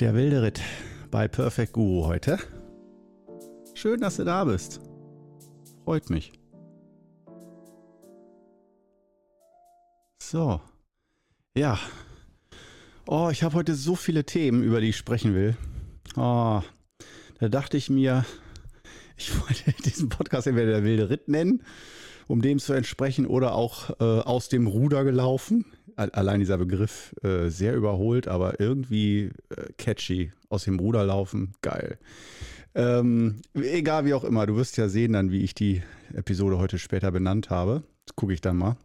Der wilde Ritt bei Perfect Guru heute. Schön, dass du da bist. Freut mich. So. Ja. Oh, ich habe heute so viele Themen, über die ich sprechen will. Oh, da dachte ich mir, ich wollte diesen Podcast entweder der wilde Ritt nennen, um dem zu entsprechen, oder auch äh, aus dem Ruder gelaufen allein dieser Begriff äh, sehr überholt, aber irgendwie äh, catchy. Aus dem Ruder laufen, geil. Ähm, egal wie auch immer, du wirst ja sehen dann, wie ich die Episode heute später benannt habe. Das gucke ich dann mal.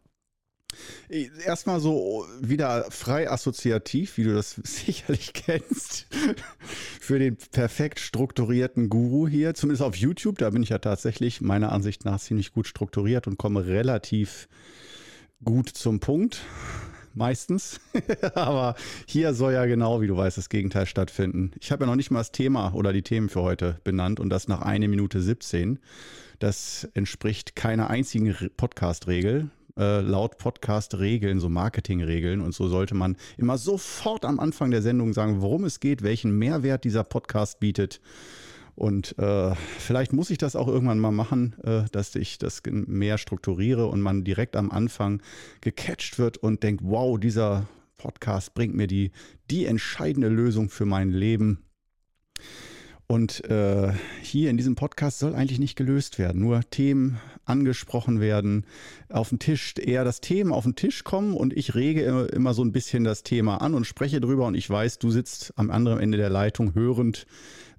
Erstmal so wieder frei assoziativ, wie du das sicherlich kennst, für den perfekt strukturierten Guru hier, zumindest auf YouTube. Da bin ich ja tatsächlich meiner Ansicht nach ziemlich gut strukturiert und komme relativ gut zum Punkt meistens. Aber hier soll ja genau, wie du weißt, das Gegenteil stattfinden. Ich habe ja noch nicht mal das Thema oder die Themen für heute benannt und das nach einer Minute 17. Das entspricht keiner einzigen Podcast-Regel. Äh, laut Podcast-Regeln, so Marketing-Regeln. Und so sollte man immer sofort am Anfang der Sendung sagen, worum es geht, welchen Mehrwert dieser Podcast bietet. Und äh, vielleicht muss ich das auch irgendwann mal machen, äh, dass ich das mehr strukturiere und man direkt am Anfang gecatcht wird und denkt, wow, dieser Podcast bringt mir die, die entscheidende Lösung für mein Leben. Und äh, hier in diesem Podcast soll eigentlich nicht gelöst werden, nur Themen angesprochen werden, auf den Tisch, eher das Thema auf den Tisch kommen und ich rege immer, immer so ein bisschen das Thema an und spreche drüber und ich weiß, du sitzt am anderen Ende der Leitung hörend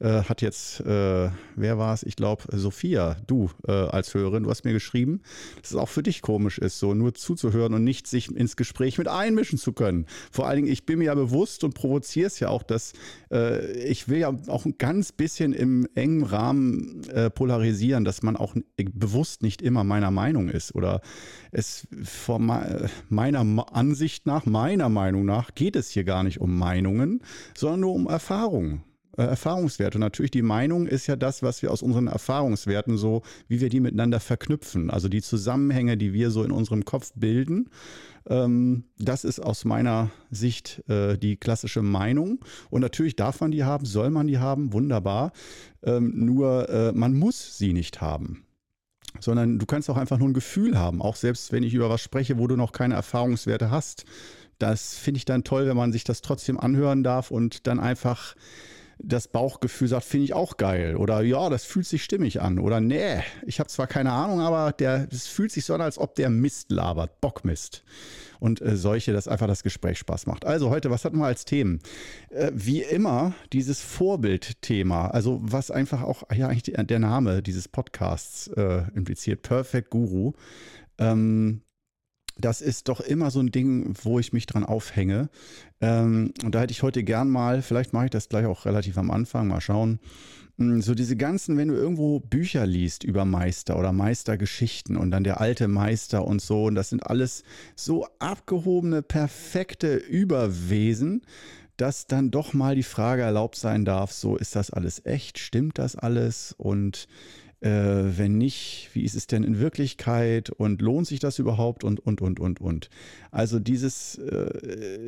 äh, hat jetzt, äh, wer war es? Ich glaube, Sophia, du äh, als Hörerin, du hast mir geschrieben, dass es auch für dich komisch ist, so nur zuzuhören und nicht sich ins Gespräch mit einmischen zu können. Vor allen Dingen, ich bin mir ja bewusst und provoziere es ja auch, dass äh, ich will ja auch ein ganz bisschen im engen Rahmen äh, polarisieren, dass man auch bewusst nicht immer meiner Meinung ist oder es von meiner Ansicht nach, meiner Meinung nach, geht es hier gar nicht um Meinungen, sondern nur um Erfahrungen äh, Erfahrungswerte. Und natürlich die Meinung ist ja das, was wir aus unseren Erfahrungswerten so, wie wir die miteinander verknüpfen. Also die Zusammenhänge, die wir so in unserem Kopf bilden. Ähm, das ist aus meiner Sicht äh, die klassische Meinung. Und natürlich darf man die haben, soll man die haben, wunderbar. Ähm, nur äh, man muss sie nicht haben sondern du kannst auch einfach nur ein Gefühl haben, auch selbst wenn ich über was spreche, wo du noch keine Erfahrungswerte hast. Das finde ich dann toll, wenn man sich das trotzdem anhören darf und dann einfach das Bauchgefühl sagt, finde ich auch geil. Oder ja, das fühlt sich stimmig an. Oder nee, ich habe zwar keine Ahnung, aber der, es fühlt sich so an, als ob der Mist labert, Bockmist. Und äh, solche, dass einfach das Gespräch Spaß macht. Also heute, was hatten wir als Themen? Äh, wie immer, dieses Vorbildthema, also was einfach auch, ja, eigentlich der Name dieses Podcasts äh, impliziert, Perfect Guru. Ähm, das ist doch immer so ein Ding, wo ich mich dran aufhänge. Ähm, und da hätte ich heute gern mal, vielleicht mache ich das gleich auch relativ am Anfang, mal schauen. Hm, so diese ganzen, wenn du irgendwo Bücher liest über Meister oder Meistergeschichten und dann der alte Meister und so, und das sind alles so abgehobene, perfekte Überwesen, dass dann doch mal die Frage erlaubt sein darf, so ist das alles echt, stimmt das alles und äh, wenn nicht, wie ist es denn in Wirklichkeit und lohnt sich das überhaupt und, und, und, und, und. Also dieses, äh,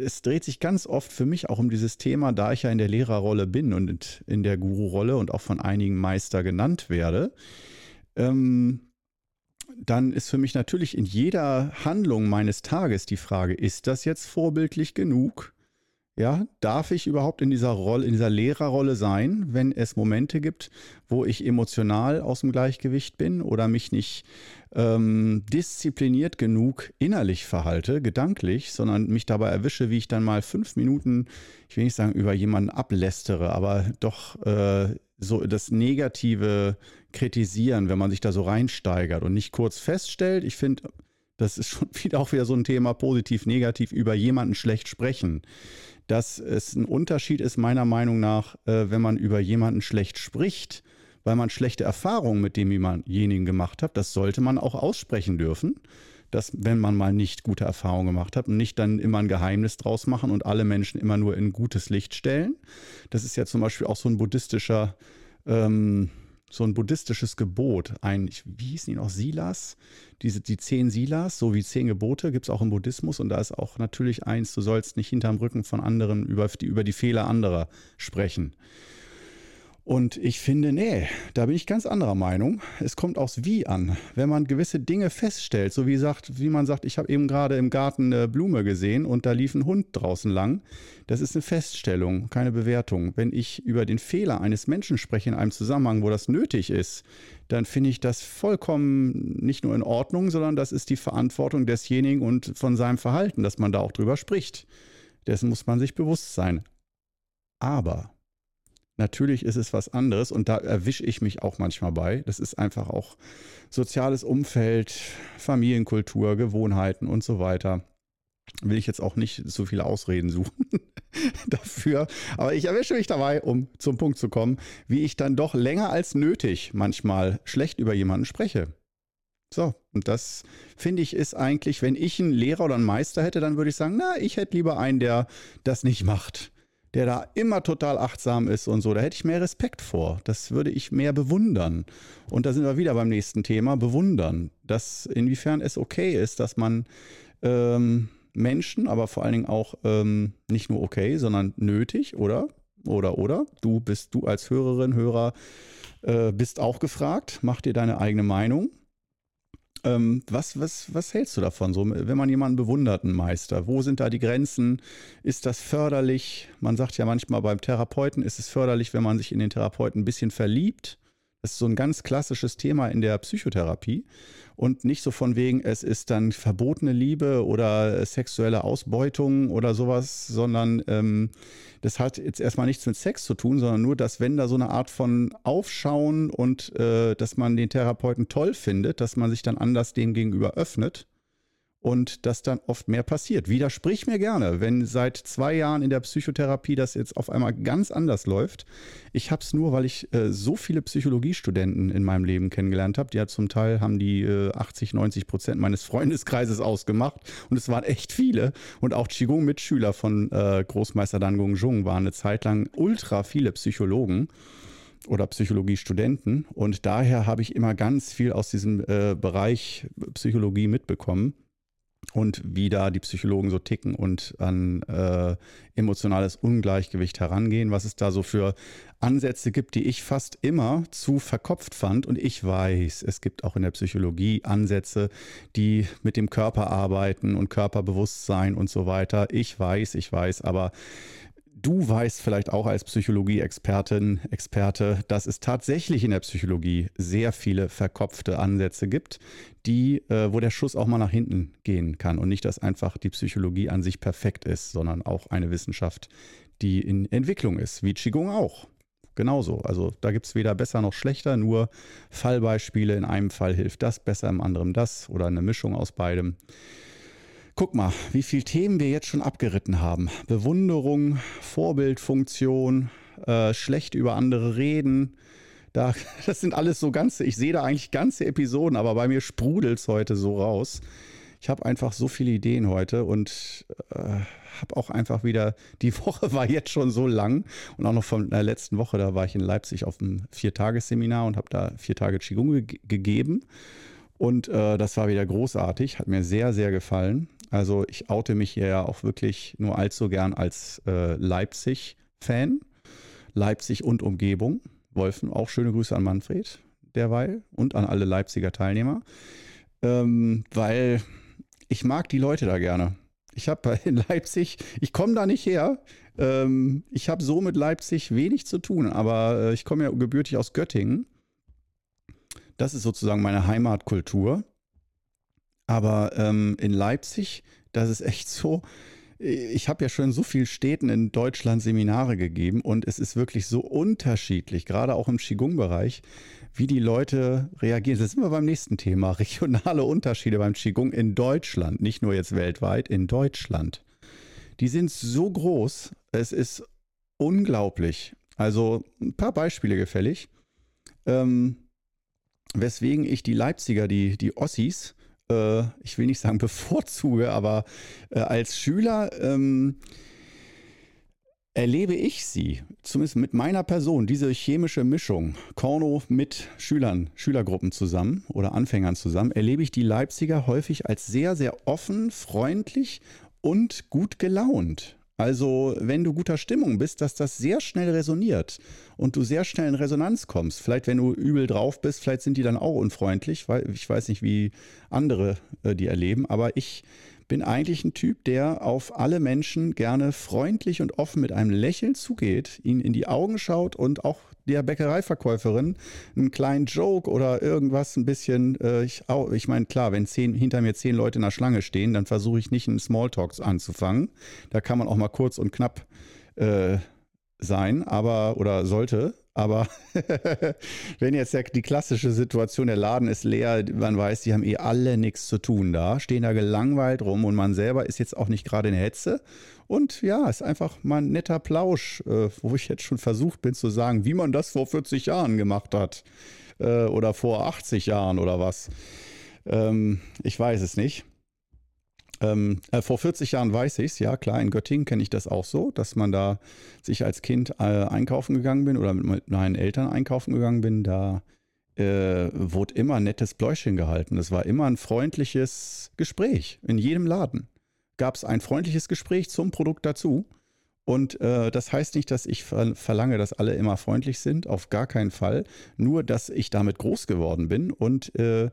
es dreht sich ganz oft für mich auch um dieses Thema, da ich ja in der Lehrerrolle bin und in der Guru-Rolle und auch von einigen Meister genannt werde. Ähm, dann ist für mich natürlich in jeder Handlung meines Tages die Frage, ist das jetzt vorbildlich genug? Ja, darf ich überhaupt in dieser Rolle, in dieser Lehrerrolle sein, wenn es Momente gibt, wo ich emotional aus dem Gleichgewicht bin oder mich nicht ähm, diszipliniert genug innerlich verhalte, gedanklich, sondern mich dabei erwische, wie ich dann mal fünf Minuten, ich will nicht sagen, über jemanden ablästere, aber doch äh, so das Negative kritisieren, wenn man sich da so reinsteigert und nicht kurz feststellt, ich finde, das ist schon wieder auch wieder so ein Thema positiv, negativ über jemanden schlecht sprechen dass es ein Unterschied ist, meiner Meinung nach, äh, wenn man über jemanden schlecht spricht, weil man schlechte Erfahrungen mit demjenigen gemacht hat. Das sollte man auch aussprechen dürfen, dass wenn man mal nicht gute Erfahrungen gemacht hat und nicht dann immer ein Geheimnis draus machen und alle Menschen immer nur in gutes Licht stellen. Das ist ja zum Beispiel auch so ein buddhistischer ähm, so ein buddhistisches Gebot. Ein, wie hießen die noch, Silas? Diese, die zehn Silas, so wie zehn Gebote, gibt es auch im Buddhismus. Und da ist auch natürlich eins, du sollst nicht hinterm Rücken von anderen über die, über die Fehler anderer sprechen. Und ich finde, nee, da bin ich ganz anderer Meinung. Es kommt aufs Wie an. Wenn man gewisse Dinge feststellt, so wie, sagt, wie man sagt, ich habe eben gerade im Garten eine Blume gesehen und da lief ein Hund draußen lang. Das ist eine Feststellung, keine Bewertung. Wenn ich über den Fehler eines Menschen spreche in einem Zusammenhang, wo das nötig ist, dann finde ich das vollkommen nicht nur in Ordnung, sondern das ist die Verantwortung desjenigen und von seinem Verhalten, dass man da auch drüber spricht. Dessen muss man sich bewusst sein. Aber Natürlich ist es was anderes und da erwische ich mich auch manchmal bei. Das ist einfach auch soziales Umfeld, Familienkultur, Gewohnheiten und so weiter. Will ich jetzt auch nicht so viele Ausreden suchen dafür. Aber ich erwische mich dabei, um zum Punkt zu kommen, wie ich dann doch länger als nötig manchmal schlecht über jemanden spreche. So, und das finde ich ist eigentlich, wenn ich einen Lehrer oder einen Meister hätte, dann würde ich sagen, na, ich hätte lieber einen, der das nicht macht der da immer total achtsam ist und so. Da hätte ich mehr Respekt vor. Das würde ich mehr bewundern. Und da sind wir wieder beim nächsten Thema, bewundern. Dass inwiefern es okay ist, dass man ähm, Menschen, aber vor allen Dingen auch ähm, nicht nur okay, sondern nötig, oder? Oder, oder? Du bist du als Hörerin, Hörer, äh, bist auch gefragt. Mach dir deine eigene Meinung. Ähm, was, was, was hältst du davon, so, wenn man jemanden bewundert, einen Meister? Wo sind da die Grenzen? Ist das förderlich? Man sagt ja manchmal beim Therapeuten ist es förderlich, wenn man sich in den Therapeuten ein bisschen verliebt. Das ist so ein ganz klassisches Thema in der Psychotherapie und nicht so von wegen, es ist dann verbotene Liebe oder sexuelle Ausbeutung oder sowas, sondern ähm, das hat jetzt erstmal nichts mit Sex zu tun, sondern nur, dass wenn da so eine Art von Aufschauen und äh, dass man den Therapeuten toll findet, dass man sich dann anders dem gegenüber öffnet und dass dann oft mehr passiert. Widersprich mir gerne, wenn seit zwei Jahren in der Psychotherapie das jetzt auf einmal ganz anders läuft. Ich habe es nur, weil ich äh, so viele Psychologiestudenten in meinem Leben kennengelernt habe. Die ja zum Teil haben die äh, 80, 90 Prozent meines Freundeskreises ausgemacht und es waren echt viele. Und auch Qigong-Mitschüler von äh, Großmeister Dan Gong Jung waren eine Zeit lang ultra viele Psychologen oder Psychologiestudenten. Und daher habe ich immer ganz viel aus diesem äh, Bereich Psychologie mitbekommen und wie da die Psychologen so ticken und an äh, emotionales Ungleichgewicht herangehen, was es da so für Ansätze gibt, die ich fast immer zu verkopft fand. Und ich weiß, es gibt auch in der Psychologie Ansätze, die mit dem Körper arbeiten und Körperbewusstsein und so weiter. Ich weiß, ich weiß, aber Du weißt vielleicht auch als Psychologie-Expertin, Experte, dass es tatsächlich in der Psychologie sehr viele verkopfte Ansätze gibt, die, äh, wo der Schuss auch mal nach hinten gehen kann und nicht, dass einfach die Psychologie an sich perfekt ist, sondern auch eine Wissenschaft, die in Entwicklung ist, wie Qigong auch. Genauso. Also da gibt es weder besser noch schlechter, nur Fallbeispiele. In einem Fall hilft das besser, im anderen das oder eine Mischung aus beidem. Guck mal, wie viele Themen wir jetzt schon abgeritten haben. Bewunderung, Vorbildfunktion, äh, schlecht über andere reden. Da, das sind alles so ganze, ich sehe da eigentlich ganze Episoden, aber bei mir sprudelt es heute so raus. Ich habe einfach so viele Ideen heute und äh, habe auch einfach wieder, die Woche war jetzt schon so lang und auch noch von der letzten Woche, da war ich in Leipzig auf einem Viertagesseminar und habe da vier Tage Qigong ge gegeben. Und äh, das war wieder großartig, hat mir sehr, sehr gefallen. Also ich oute mich hier ja auch wirklich nur allzu gern als äh, Leipzig-Fan. Leipzig und Umgebung. Wolfen, auch schöne Grüße an Manfred derweil und an alle Leipziger Teilnehmer. Ähm, weil ich mag die Leute da gerne. Ich habe in Leipzig, ich komme da nicht her. Ähm, ich habe so mit Leipzig wenig zu tun, aber äh, ich komme ja gebürtig aus Göttingen. Das ist sozusagen meine Heimatkultur. Aber ähm, in Leipzig, das ist echt so. Ich habe ja schon in so vielen Städten in Deutschland Seminare gegeben und es ist wirklich so unterschiedlich, gerade auch im Qigong-Bereich, wie die Leute reagieren. Das sind wir beim nächsten Thema. Regionale Unterschiede beim Qigong in Deutschland, nicht nur jetzt weltweit, in Deutschland. Die sind so groß, es ist unglaublich. Also ein paar Beispiele gefällig. Ähm, weswegen ich die Leipziger, die, die Ossis, äh, ich will nicht sagen bevorzuge, aber äh, als Schüler ähm, erlebe ich sie, zumindest mit meiner Person, diese chemische Mischung, Korno mit Schülern, Schülergruppen zusammen oder Anfängern zusammen, erlebe ich die Leipziger häufig als sehr, sehr offen, freundlich und gut gelaunt. Also, wenn du guter Stimmung bist, dass das sehr schnell resoniert und du sehr schnell in Resonanz kommst. Vielleicht, wenn du übel drauf bist, vielleicht sind die dann auch unfreundlich, weil ich weiß nicht, wie andere äh, die erleben, aber ich bin eigentlich ein Typ, der auf alle Menschen gerne freundlich und offen mit einem Lächeln zugeht, ihnen in die Augen schaut und auch der Bäckereiverkäuferin einen kleinen Joke oder irgendwas ein bisschen, äh, ich, ich meine, klar, wenn zehn, hinter mir zehn Leute in der Schlange stehen, dann versuche ich nicht einen Smalltalk anzufangen. Da kann man auch mal kurz und knapp äh, sein, aber oder sollte. Aber wenn jetzt der, die klassische Situation, der Laden ist leer, man weiß, die haben eh alle nichts zu tun da, stehen da gelangweilt rum und man selber ist jetzt auch nicht gerade in Hetze. Und ja, ist einfach mal ein netter Plausch, äh, wo ich jetzt schon versucht bin zu sagen, wie man das vor 40 Jahren gemacht hat. Äh, oder vor 80 Jahren oder was. Ähm, ich weiß es nicht. Ähm, äh, vor 40 Jahren weiß ich es, ja klar, in Göttingen kenne ich das auch so, dass man da sich als Kind äh, einkaufen gegangen bin oder mit meinen Eltern einkaufen gegangen bin, da äh, wurde immer nettes Pläuschen gehalten. Es war immer ein freundliches Gespräch. In jedem Laden gab es ein freundliches Gespräch zum Produkt dazu. Und äh, das heißt nicht, dass ich ver verlange, dass alle immer freundlich sind, auf gar keinen Fall. Nur, dass ich damit groß geworden bin und äh,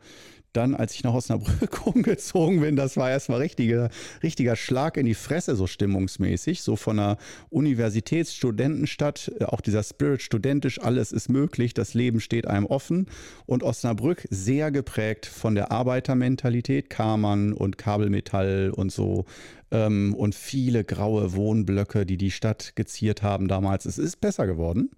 dann, als ich nach Osnabrück umgezogen bin, das war erstmal richtiger, richtiger Schlag in die Fresse, so stimmungsmäßig, so von einer Universitätsstudentenstadt, äh, auch dieser Spirit studentisch, alles ist möglich, das Leben steht einem offen und Osnabrück sehr geprägt von der Arbeitermentalität, Kammern und Kabelmetall und so ähm, und viele graue Wohnblöcke, die die Stadt geziert haben damals. Es ist besser geworden.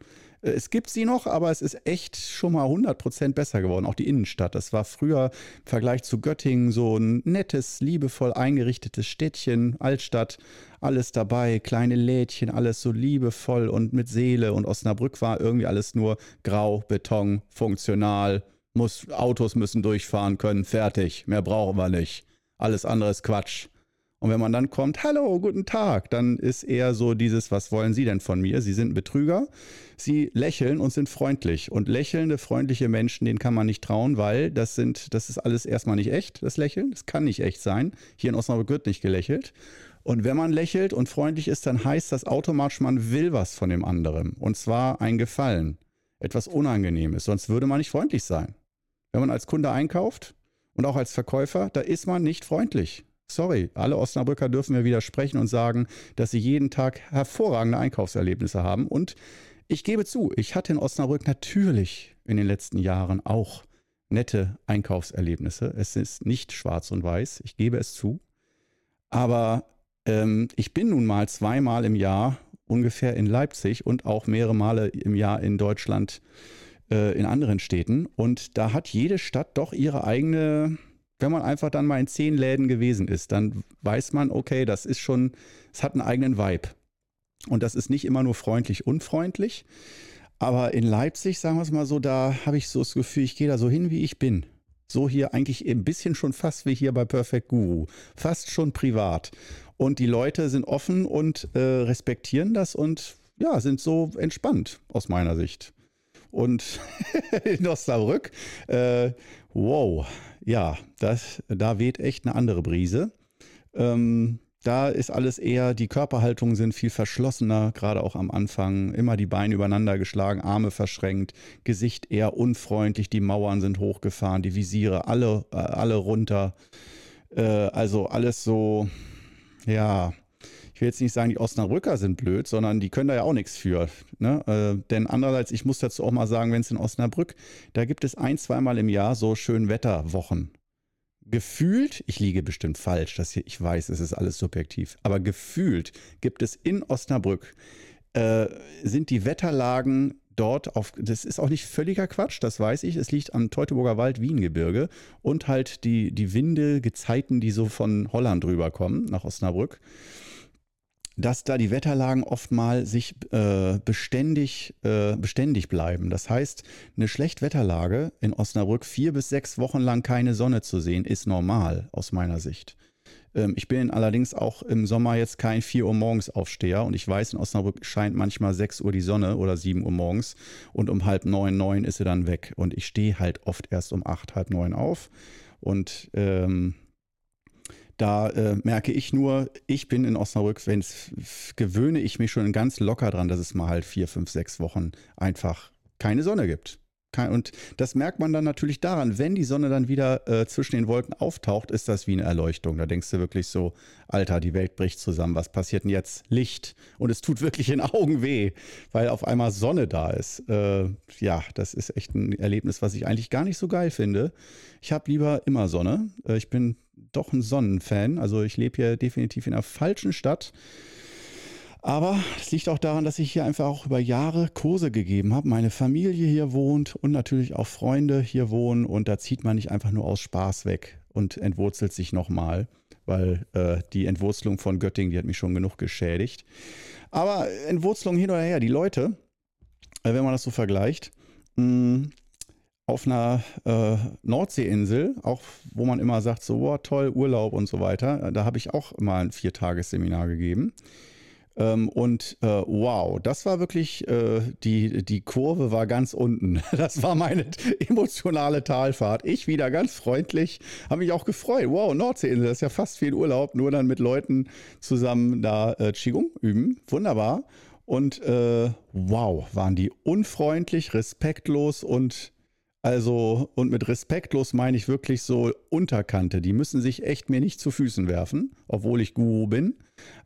Äh, es gibt sie noch, aber es ist echt schon mal 100% besser geworden. Auch die Innenstadt. Das war früher im Vergleich zu Göttingen so ein nettes, liebevoll eingerichtetes Städtchen, Altstadt. Alles dabei, kleine Lädchen, alles so liebevoll und mit Seele. Und Osnabrück war irgendwie alles nur grau, Beton, funktional. Muss, Autos müssen durchfahren können, fertig. Mehr brauchen wir nicht. Alles andere ist Quatsch. Und wenn man dann kommt, hallo, guten Tag, dann ist eher so dieses, was wollen Sie denn von mir? Sie sind Betrüger. Sie lächeln und sind freundlich. Und lächelnde, freundliche Menschen, denen kann man nicht trauen, weil das sind, das ist alles erstmal nicht echt, das Lächeln. Das kann nicht echt sein. Hier in Osnabrück wird nicht gelächelt. Und wenn man lächelt und freundlich ist, dann heißt das automatisch, man will was von dem anderen. Und zwar ein Gefallen. Etwas Unangenehmes. Sonst würde man nicht freundlich sein. Wenn man als Kunde einkauft und auch als Verkäufer, da ist man nicht freundlich. Sorry, alle Osnabrücker dürfen mir widersprechen und sagen, dass sie jeden Tag hervorragende Einkaufserlebnisse haben. Und ich gebe zu, ich hatte in Osnabrück natürlich in den letzten Jahren auch nette Einkaufserlebnisse. Es ist nicht schwarz und weiß, ich gebe es zu. Aber ähm, ich bin nun mal zweimal im Jahr ungefähr in Leipzig und auch mehrere Male im Jahr in Deutschland äh, in anderen Städten. Und da hat jede Stadt doch ihre eigene wenn man einfach dann mal in zehn Läden gewesen ist, dann weiß man, okay, das ist schon, es hat einen eigenen Vibe. Und das ist nicht immer nur freundlich, unfreundlich. Aber in Leipzig, sagen wir es mal so, da habe ich so das Gefühl, ich gehe da so hin, wie ich bin. So hier eigentlich ein bisschen schon fast wie hier bei Perfect Guru. Fast schon privat. Und die Leute sind offen und äh, respektieren das und ja, sind so entspannt aus meiner Sicht. Und in Osnabrück, äh, wow, ja, das, da weht echt eine andere Brise. Ähm, da ist alles eher, die Körperhaltungen sind viel verschlossener, gerade auch am Anfang. Immer die Beine übereinander geschlagen, Arme verschränkt, Gesicht eher unfreundlich, die Mauern sind hochgefahren, die Visiere alle, äh, alle runter. Äh, also alles so, ja, ich will jetzt nicht sagen, die Osnabrücker sind blöd, sondern die können da ja auch nichts für. Ne? Äh, denn andererseits, ich muss dazu auch mal sagen, wenn es in Osnabrück, da gibt es ein, zweimal im Jahr so schön Wetterwochen. Gefühlt, ich liege bestimmt falsch, das hier, ich weiß, es ist alles subjektiv, aber gefühlt gibt es in Osnabrück, äh, sind die Wetterlagen dort auf, das ist auch nicht völliger Quatsch, das weiß ich, es liegt am Teutoburger Wald Wiengebirge und halt die, die Winde, Gezeiten, die so von Holland rüberkommen nach Osnabrück dass da die Wetterlagen oft mal sich äh, beständig, äh, beständig bleiben. Das heißt, eine Schlechtwetterlage in Osnabrück vier bis sechs Wochen lang keine Sonne zu sehen, ist normal aus meiner Sicht. Ähm, ich bin allerdings auch im Sommer jetzt kein 4 Uhr morgens Aufsteher und ich weiß, in Osnabrück scheint manchmal 6 Uhr die Sonne oder 7 Uhr morgens und um halb neun, neun ist sie dann weg. Und ich stehe halt oft erst um acht, halb neun auf. Und ähm, da äh, merke ich nur, ich bin in Osnabrück, wenn gewöhne ich mich schon ganz locker dran, dass es mal halt vier, fünf, sechs Wochen einfach keine Sonne gibt. Und das merkt man dann natürlich daran, wenn die Sonne dann wieder äh, zwischen den Wolken auftaucht, ist das wie eine Erleuchtung. Da denkst du wirklich so, Alter, die Welt bricht zusammen, was passiert denn jetzt? Licht. Und es tut wirklich in Augen weh, weil auf einmal Sonne da ist. Äh, ja, das ist echt ein Erlebnis, was ich eigentlich gar nicht so geil finde. Ich habe lieber immer Sonne. Äh, ich bin doch ein Sonnenfan. Also ich lebe hier definitiv in einer falschen Stadt. Aber es liegt auch daran, dass ich hier einfach auch über Jahre Kurse gegeben habe. Meine Familie hier wohnt und natürlich auch Freunde hier wohnen. Und da zieht man nicht einfach nur aus Spaß weg und entwurzelt sich nochmal, weil äh, die Entwurzelung von Göttingen, die hat mich schon genug geschädigt. Aber Entwurzelung hin oder her, die Leute, äh, wenn man das so vergleicht, mh, mm, auf einer äh, Nordseeinsel, auch wo man immer sagt, so oh, toll, Urlaub und so weiter, da habe ich auch mal ein Viertagesseminar gegeben. Ähm, und äh, wow, das war wirklich, äh, die, die Kurve war ganz unten. Das war meine emotionale Talfahrt. Ich wieder ganz freundlich, habe mich auch gefreut. Wow, Nordseeinsel, das ist ja fast ein Urlaub, nur dann mit Leuten zusammen da äh, Qigong üben. Wunderbar. Und äh, wow, waren die unfreundlich, respektlos und also, und mit respektlos meine ich wirklich so Unterkante. Die müssen sich echt mir nicht zu Füßen werfen, obwohl ich Guru bin.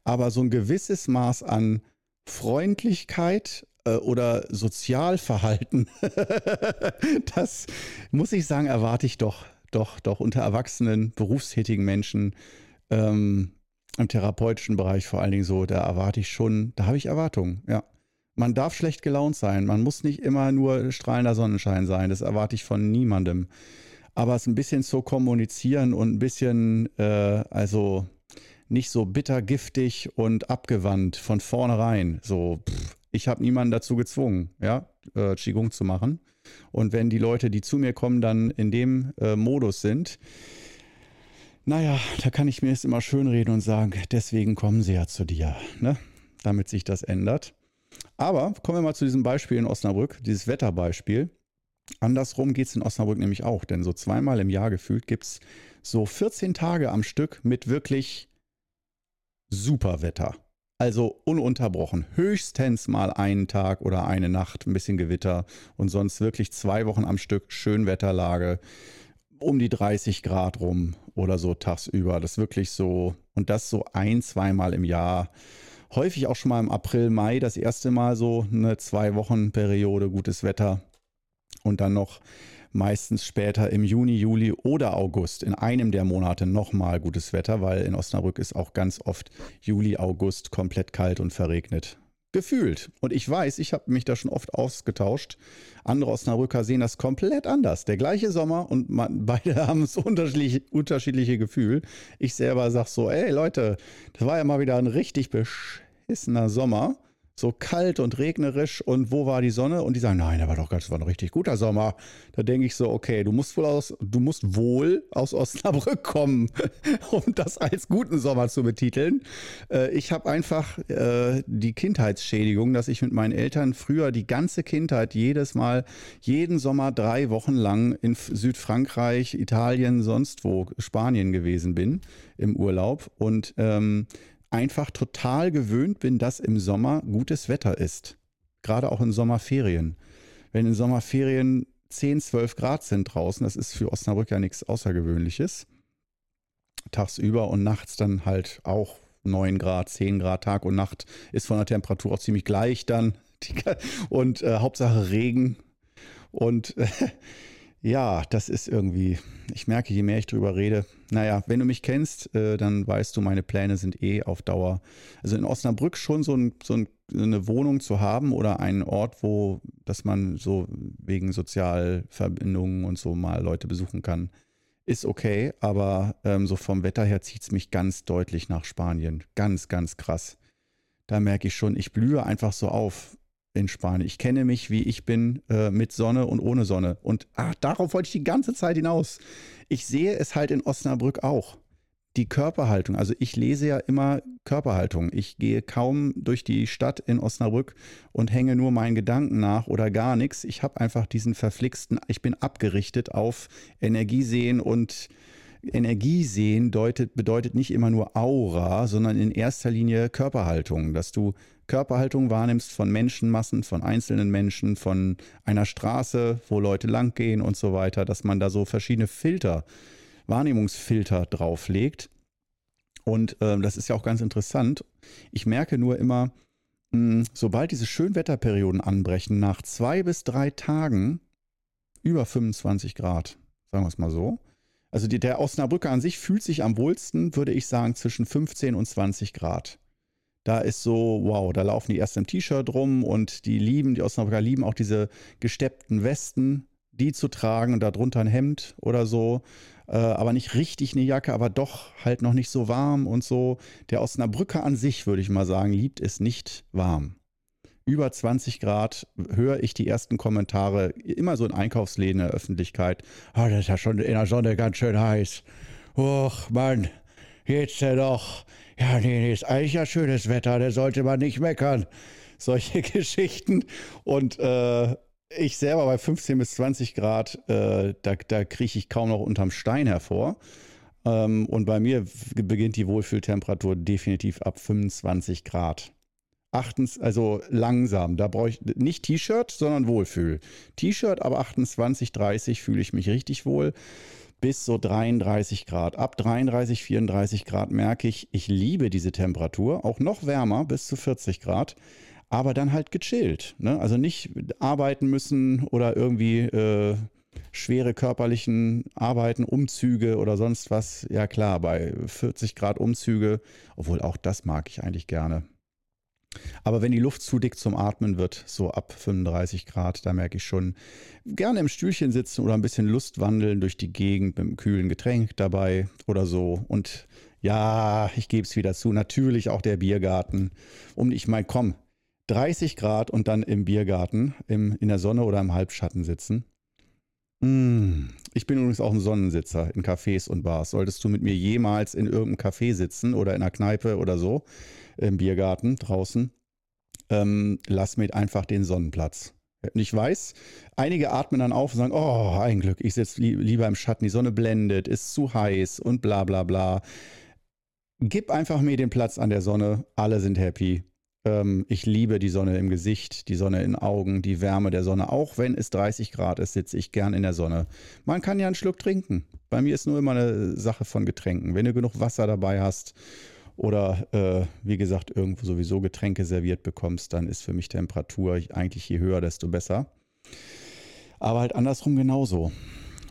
Aber so ein gewisses Maß an Freundlichkeit äh, oder Sozialverhalten, das muss ich sagen, erwarte ich doch, doch, doch unter erwachsenen, berufstätigen Menschen. Ähm, im therapeutischen Bereich vor allen Dingen so, da erwarte ich schon, da habe ich Erwartungen, ja man darf schlecht gelaunt sein. Man muss nicht immer nur strahlender Sonnenschein sein. Das erwarte ich von niemandem. Aber es ein bisschen zu kommunizieren und ein bisschen, äh, also nicht so bitter, giftig und abgewandt von vornherein. So, pff, ich habe niemanden dazu gezwungen, ja, äh, Qigong zu machen. Und wenn die Leute, die zu mir kommen, dann in dem äh, Modus sind, naja, da kann ich mir es immer schön reden und sagen, deswegen kommen sie ja zu dir, ne? damit sich das ändert. Aber kommen wir mal zu diesem Beispiel in Osnabrück, dieses Wetterbeispiel. Andersrum geht es in Osnabrück nämlich auch, denn so zweimal im Jahr gefühlt gibt es so 14 Tage am Stück mit wirklich super Wetter. Also ununterbrochen. Höchstens mal einen Tag oder eine Nacht, ein bisschen Gewitter und sonst wirklich zwei Wochen am Stück Schönwetterlage um die 30 Grad rum oder so tagsüber. Das ist wirklich so und das so ein, zweimal im Jahr häufig auch schon mal im April, Mai das erste Mal so eine zwei Wochen Periode gutes Wetter und dann noch meistens später im Juni, Juli oder August. In einem der Monate nochmal gutes Wetter, weil in Osnabrück ist auch ganz oft Juli, August komplett kalt und verregnet gefühlt. Und ich weiß, ich habe mich da schon oft ausgetauscht. Andere Osnabrücker sehen das komplett anders. Der gleiche Sommer und man, beide haben so unterschiedliche, unterschiedliche Gefühl. Ich selber sage so, ey Leute, das war ja mal wieder ein richtig beschissener Sommer so kalt und regnerisch und wo war die Sonne? Und die sagen, nein, war doch das war ein richtig guter Sommer. Da denke ich so, okay, du musst wohl aus, du musst wohl aus Osnabrück kommen, um das als guten Sommer zu betiteln. Äh, ich habe einfach äh, die Kindheitsschädigung, dass ich mit meinen Eltern früher die ganze Kindheit jedes Mal, jeden Sommer drei Wochen lang in Südfrankreich, Italien, sonst wo, Spanien gewesen bin im Urlaub. Und ähm, einfach total gewöhnt bin, dass im Sommer gutes Wetter ist. Gerade auch in Sommerferien. Wenn in Sommerferien 10, 12 Grad sind draußen, das ist für Osnabrück ja nichts Außergewöhnliches. Tagsüber und nachts dann halt auch 9 Grad, 10 Grad, Tag und Nacht ist von der Temperatur auch ziemlich gleich dann. Und äh, Hauptsache Regen. Und äh, ja, das ist irgendwie, ich merke, je mehr ich drüber rede, naja, wenn du mich kennst, äh, dann weißt du, meine Pläne sind eh auf Dauer. Also in Osnabrück schon so, ein, so ein, eine Wohnung zu haben oder einen Ort, wo, dass man so wegen Sozialverbindungen und so mal Leute besuchen kann, ist okay. Aber ähm, so vom Wetter her zieht es mich ganz deutlich nach Spanien. Ganz, ganz krass. Da merke ich schon, ich blühe einfach so auf in Spanien. Ich kenne mich, wie ich bin, äh, mit Sonne und ohne Sonne. Und ach, darauf wollte ich die ganze Zeit hinaus. Ich sehe es halt in Osnabrück auch. die Körperhaltung. Also ich lese ja immer Körperhaltung. Ich gehe kaum durch die Stadt in Osnabrück und hänge nur meinen Gedanken nach oder gar nichts. Ich habe einfach diesen verflixten, ich bin abgerichtet auf Energiesehen und Energiesehen deutet, bedeutet nicht immer nur Aura, sondern in erster Linie Körperhaltung, dass du Körperhaltung wahrnimmst von Menschenmassen, von einzelnen Menschen, von einer Straße, wo Leute langgehen und so weiter, dass man da so verschiedene Filter, Wahrnehmungsfilter drauflegt. Und äh, das ist ja auch ganz interessant. Ich merke nur immer, mh, hm, sobald diese Schönwetterperioden anbrechen, nach zwei bis drei Tagen über 25 Grad, sagen wir es mal so, also die, der Osnabrücker an sich fühlt sich am wohlsten, würde ich sagen, zwischen 15 und 20 Grad. Da ist so, wow, da laufen die erst im T-Shirt rum und die lieben, die Osnabrücker lieben auch diese gesteppten Westen, die zu tragen und darunter ein Hemd oder so. Äh, aber nicht richtig eine Jacke, aber doch halt noch nicht so warm und so. Der Osnabrücker an sich, würde ich mal sagen, liebt es nicht warm über 20 Grad höre ich die ersten Kommentare immer so in Einkaufsläden in der Öffentlichkeit. Oh, das ist ja schon in der Sonne ganz schön heiß. Och, Mann, geht's ja doch. Ja, nee, nee, ist eigentlich ja schönes Wetter, da sollte man nicht meckern. Solche Geschichten. Und äh, ich selber bei 15 bis 20 Grad, äh, da, da kriege ich kaum noch unterm Stein hervor. Ähm, und bei mir beginnt die Wohlfühltemperatur definitiv ab 25 Grad achtens, also langsam. Da brauche ich nicht T-Shirt, sondern Wohlfühl. T-Shirt, aber 28, 30 fühle ich mich richtig wohl. Bis so 33 Grad. Ab 33, 34 Grad merke ich, ich liebe diese Temperatur. Auch noch wärmer, bis zu 40 Grad. Aber dann halt gechillt. Ne? Also nicht arbeiten müssen oder irgendwie äh, schwere körperlichen Arbeiten, Umzüge oder sonst was. Ja klar, bei 40 Grad Umzüge, obwohl auch das mag ich eigentlich gerne. Aber wenn die Luft zu dick zum Atmen wird, so ab 35 Grad, da merke ich schon, gerne im Stühlchen sitzen oder ein bisschen Lust wandeln durch die Gegend mit einem kühlen Getränk dabei oder so. Und ja, ich gebe es wieder zu, natürlich auch der Biergarten. Um ich meine, komm, 30 Grad und dann im Biergarten, im, in der Sonne oder im Halbschatten sitzen. Mm. Ich bin übrigens auch ein Sonnensitzer in Cafés und Bars. Solltest du mit mir jemals in irgendeinem Café sitzen oder in einer Kneipe oder so, im Biergarten draußen, ähm, lass mir einfach den Sonnenplatz. Und ich weiß, einige atmen dann auf und sagen, oh, ein Glück, ich sitze li lieber im Schatten, die Sonne blendet, ist zu heiß und bla bla bla. Gib einfach mir den Platz an der Sonne, alle sind happy. Ähm, ich liebe die Sonne im Gesicht, die Sonne in Augen, die Wärme der Sonne. Auch wenn es 30 Grad ist, sitze ich gern in der Sonne. Man kann ja einen Schluck trinken. Bei mir ist nur immer eine Sache von Getränken. Wenn du genug Wasser dabei hast oder äh, wie gesagt irgendwo sowieso Getränke serviert bekommst, dann ist für mich Temperatur eigentlich je höher, desto besser. Aber halt andersrum genauso.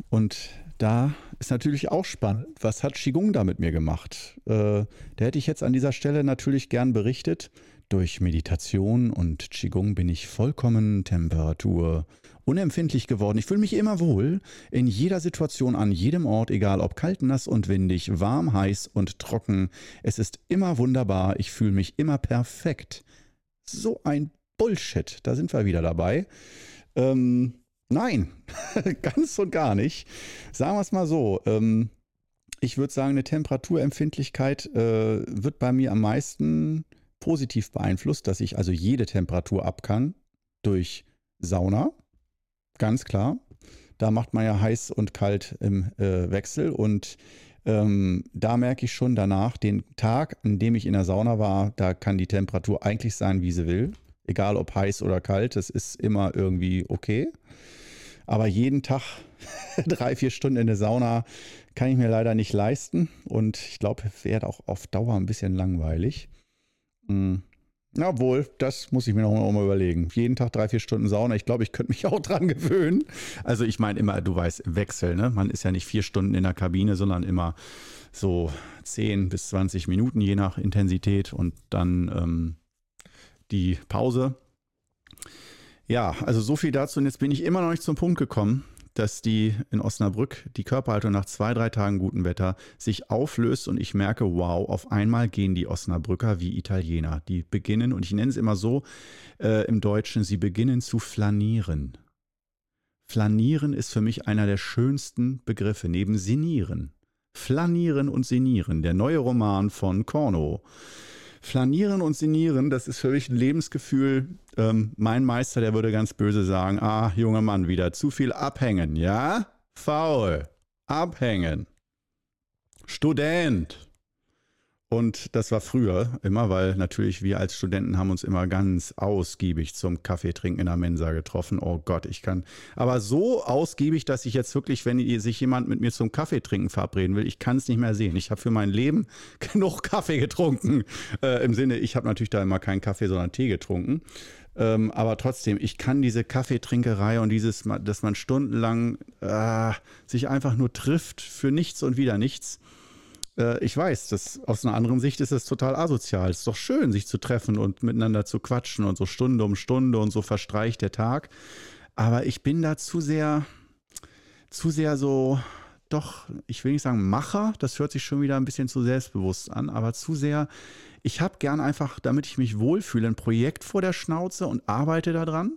Und da ist natürlich auch spannend, was hat Qigong da mit mir gemacht? Äh, da hätte ich jetzt an dieser Stelle natürlich gern berichtet. Durch Meditation und Qigong bin ich vollkommen Temperatur unempfindlich geworden. Ich fühle mich immer wohl, in jeder Situation, an jedem Ort, egal ob kalt, nass und windig, warm, heiß und trocken. Es ist immer wunderbar, ich fühle mich immer perfekt. So ein Bullshit, da sind wir wieder dabei. Ähm, nein, ganz und gar nicht. Sagen wir es mal so. Ähm, ich würde sagen, eine Temperaturempfindlichkeit äh, wird bei mir am meisten positiv beeinflusst, dass ich also jede Temperatur ab kann durch Sauna, ganz klar. Da macht man ja heiß und kalt im äh, Wechsel und ähm, da merke ich schon danach, den Tag, an dem ich in der Sauna war, da kann die Temperatur eigentlich sein, wie sie will. Egal ob heiß oder kalt, das ist immer irgendwie okay. Aber jeden Tag drei, vier Stunden in der Sauna kann ich mir leider nicht leisten. Und ich glaube, wäre auch auf Dauer ein bisschen langweilig. Mhm. Obwohl, das muss ich mir noch mal überlegen. Jeden Tag drei, vier Stunden Sauna. Ich glaube, ich könnte mich auch dran gewöhnen. Also ich meine immer, du weißt, Wechsel. Ne? Man ist ja nicht vier Stunden in der Kabine, sondern immer so 10 bis 20 Minuten, je nach Intensität. Und dann ähm, die Pause. Ja, also so viel dazu. Und jetzt bin ich immer noch nicht zum Punkt gekommen dass die in Osnabrück die Körperhaltung nach zwei, drei Tagen gutem Wetter sich auflöst und ich merke, wow, auf einmal gehen die Osnabrücker wie Italiener. Die beginnen, und ich nenne es immer so äh, im Deutschen, sie beginnen zu flanieren. Flanieren ist für mich einer der schönsten Begriffe, neben Sinieren. Flanieren und Sinieren, der neue Roman von Korno. Flanieren und Sinieren, das ist für mich ein Lebensgefühl. Ähm, mein Meister, der würde ganz böse sagen, ah, junger Mann, wieder zu viel abhängen, ja? Faul. Abhängen. Student. Und das war früher immer, weil natürlich wir als Studenten haben uns immer ganz ausgiebig zum Kaffeetrinken in der Mensa getroffen. Oh Gott, ich kann. Aber so ausgiebig, dass ich jetzt wirklich, wenn sich jemand mit mir zum Kaffeetrinken verabreden will, ich kann es nicht mehr sehen. Ich habe für mein Leben genug Kaffee getrunken. Äh, Im Sinne, ich habe natürlich da immer keinen Kaffee, sondern Tee getrunken. Ähm, aber trotzdem, ich kann diese Kaffeetrinkerei und dieses, dass man stundenlang äh, sich einfach nur trifft für nichts und wieder nichts äh, ich weiß, dass aus einer anderen Sicht ist es total asozial. Es ist doch schön, sich zu treffen und miteinander zu quatschen und so Stunde um Stunde und so verstreicht der Tag. Aber ich bin da zu sehr, zu sehr so, doch, ich will nicht sagen Macher, das hört sich schon wieder ein bisschen zu selbstbewusst an, aber zu sehr, ich habe gern einfach, damit ich mich wohlfühle, ein Projekt vor der Schnauze und arbeite daran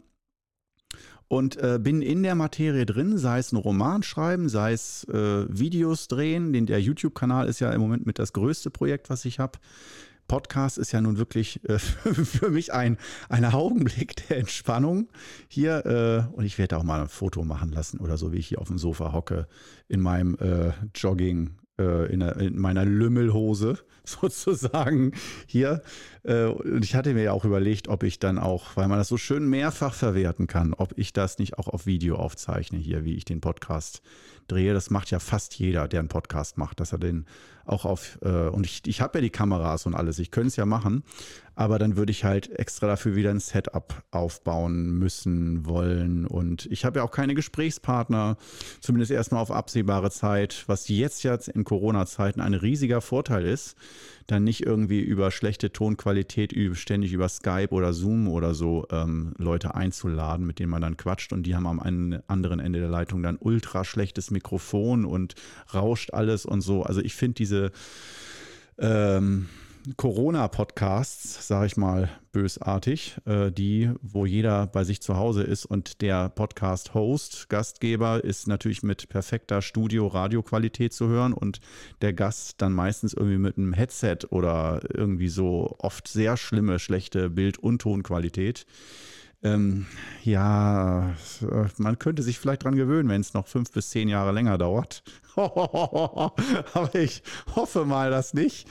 und äh, bin in der Materie drin, sei es ein Roman schreiben, sei es äh, Videos drehen. Den, der YouTube-Kanal ist ja im Moment mit das größte Projekt, was ich habe. Podcast ist ja nun wirklich äh, für mich ein, ein Augenblick der Entspannung hier. Äh, und ich werde auch mal ein Foto machen lassen oder so, wie ich hier auf dem Sofa hocke, in meinem äh, Jogging, äh, in, der, in, meiner Lümmelhose sozusagen hier. Äh, und ich hatte mir ja auch überlegt, ob ich dann auch, weil man das so schön mehrfach verwerten kann, ob ich das nicht auch auf Video aufzeichne hier, wie ich den Podcast drehe. Das macht ja fast jeder, der einen Podcast macht, dass er den auch auf, äh, und ich, ich habe ja die Kameras und alles, ich könnte es ja machen, aber dann würde ich halt extra dafür wieder ein Setup aufbauen müssen, wollen. Und ich habe ja auch keine Gesprächspartner, zumindest erstmal auf absehbare Zeit, was jetzt jetzt in Corona-Zeiten ein riesiger Vorteil ist, dann nicht irgendwie über schlechte Tonqualität ständig über Skype oder Zoom oder so ähm, Leute einzuladen, mit denen man dann quatscht und die haben am anderen Ende der Leitung dann ultra schlechtes Mikrofon und rauscht alles und so. Also ich finde diese ähm, Corona-Podcasts, sage ich mal bösartig, äh, die, wo jeder bei sich zu Hause ist und der Podcast-Host, Gastgeber, ist natürlich mit perfekter Studio-Radio-Qualität zu hören und der Gast dann meistens irgendwie mit einem Headset oder irgendwie so oft sehr schlimme, schlechte Bild- und Tonqualität. Ähm, ja, man könnte sich vielleicht dran gewöhnen, wenn es noch fünf bis zehn Jahre länger dauert. Aber ich hoffe mal das nicht.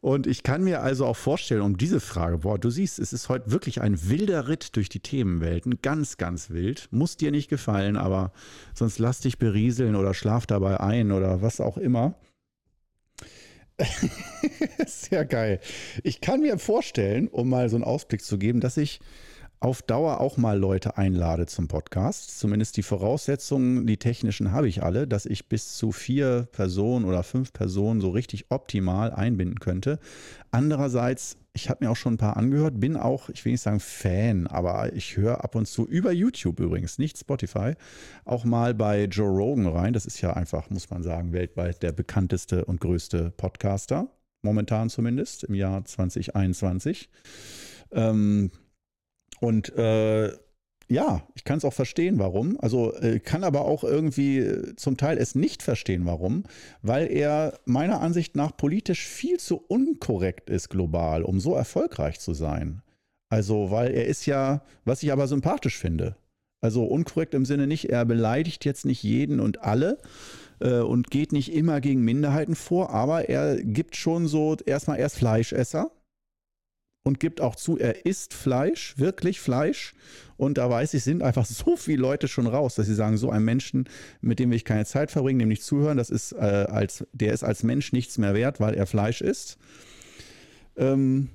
Und ich kann mir also auch vorstellen, um diese Frage, boah, du siehst, es ist heute wirklich ein wilder Ritt durch die Themenwelten, ganz, ganz wild. Muss dir nicht gefallen, aber sonst lass dich berieseln oder schlaf dabei ein oder was auch immer. Sehr geil. Ich kann mir vorstellen, um mal so einen Ausblick zu geben, dass ich auf Dauer auch mal Leute einlade zum Podcast. Zumindest die Voraussetzungen, die technischen habe ich alle, dass ich bis zu vier Personen oder fünf Personen so richtig optimal einbinden könnte. Andererseits, ich habe mir auch schon ein paar angehört, bin auch, ich will nicht sagen Fan, aber ich höre ab und zu über YouTube übrigens, nicht Spotify, auch mal bei Joe Rogan rein. Das ist ja einfach, muss man sagen, weltweit der bekannteste und größte Podcaster, momentan zumindest im Jahr 2021. Ähm, und äh, ja, ich kann es auch verstehen, warum. Also äh, kann aber auch irgendwie äh, zum Teil es nicht verstehen, warum, weil er meiner Ansicht nach politisch viel zu unkorrekt ist global, um so erfolgreich zu sein. Also, weil er ist ja, was ich aber sympathisch finde. Also unkorrekt im Sinne nicht, er beleidigt jetzt nicht jeden und alle äh, und geht nicht immer gegen Minderheiten vor, aber er gibt schon so erstmal erst Fleischesser und gibt auch zu, er isst Fleisch, wirklich Fleisch. Und da weiß ich, sind einfach so viele Leute schon raus, dass sie sagen, so ein Menschen, mit dem will ich keine Zeit verbringen, dem nicht zuhören, das ist äh, als, der ist als Mensch nichts mehr wert, weil er Fleisch isst. Ähm,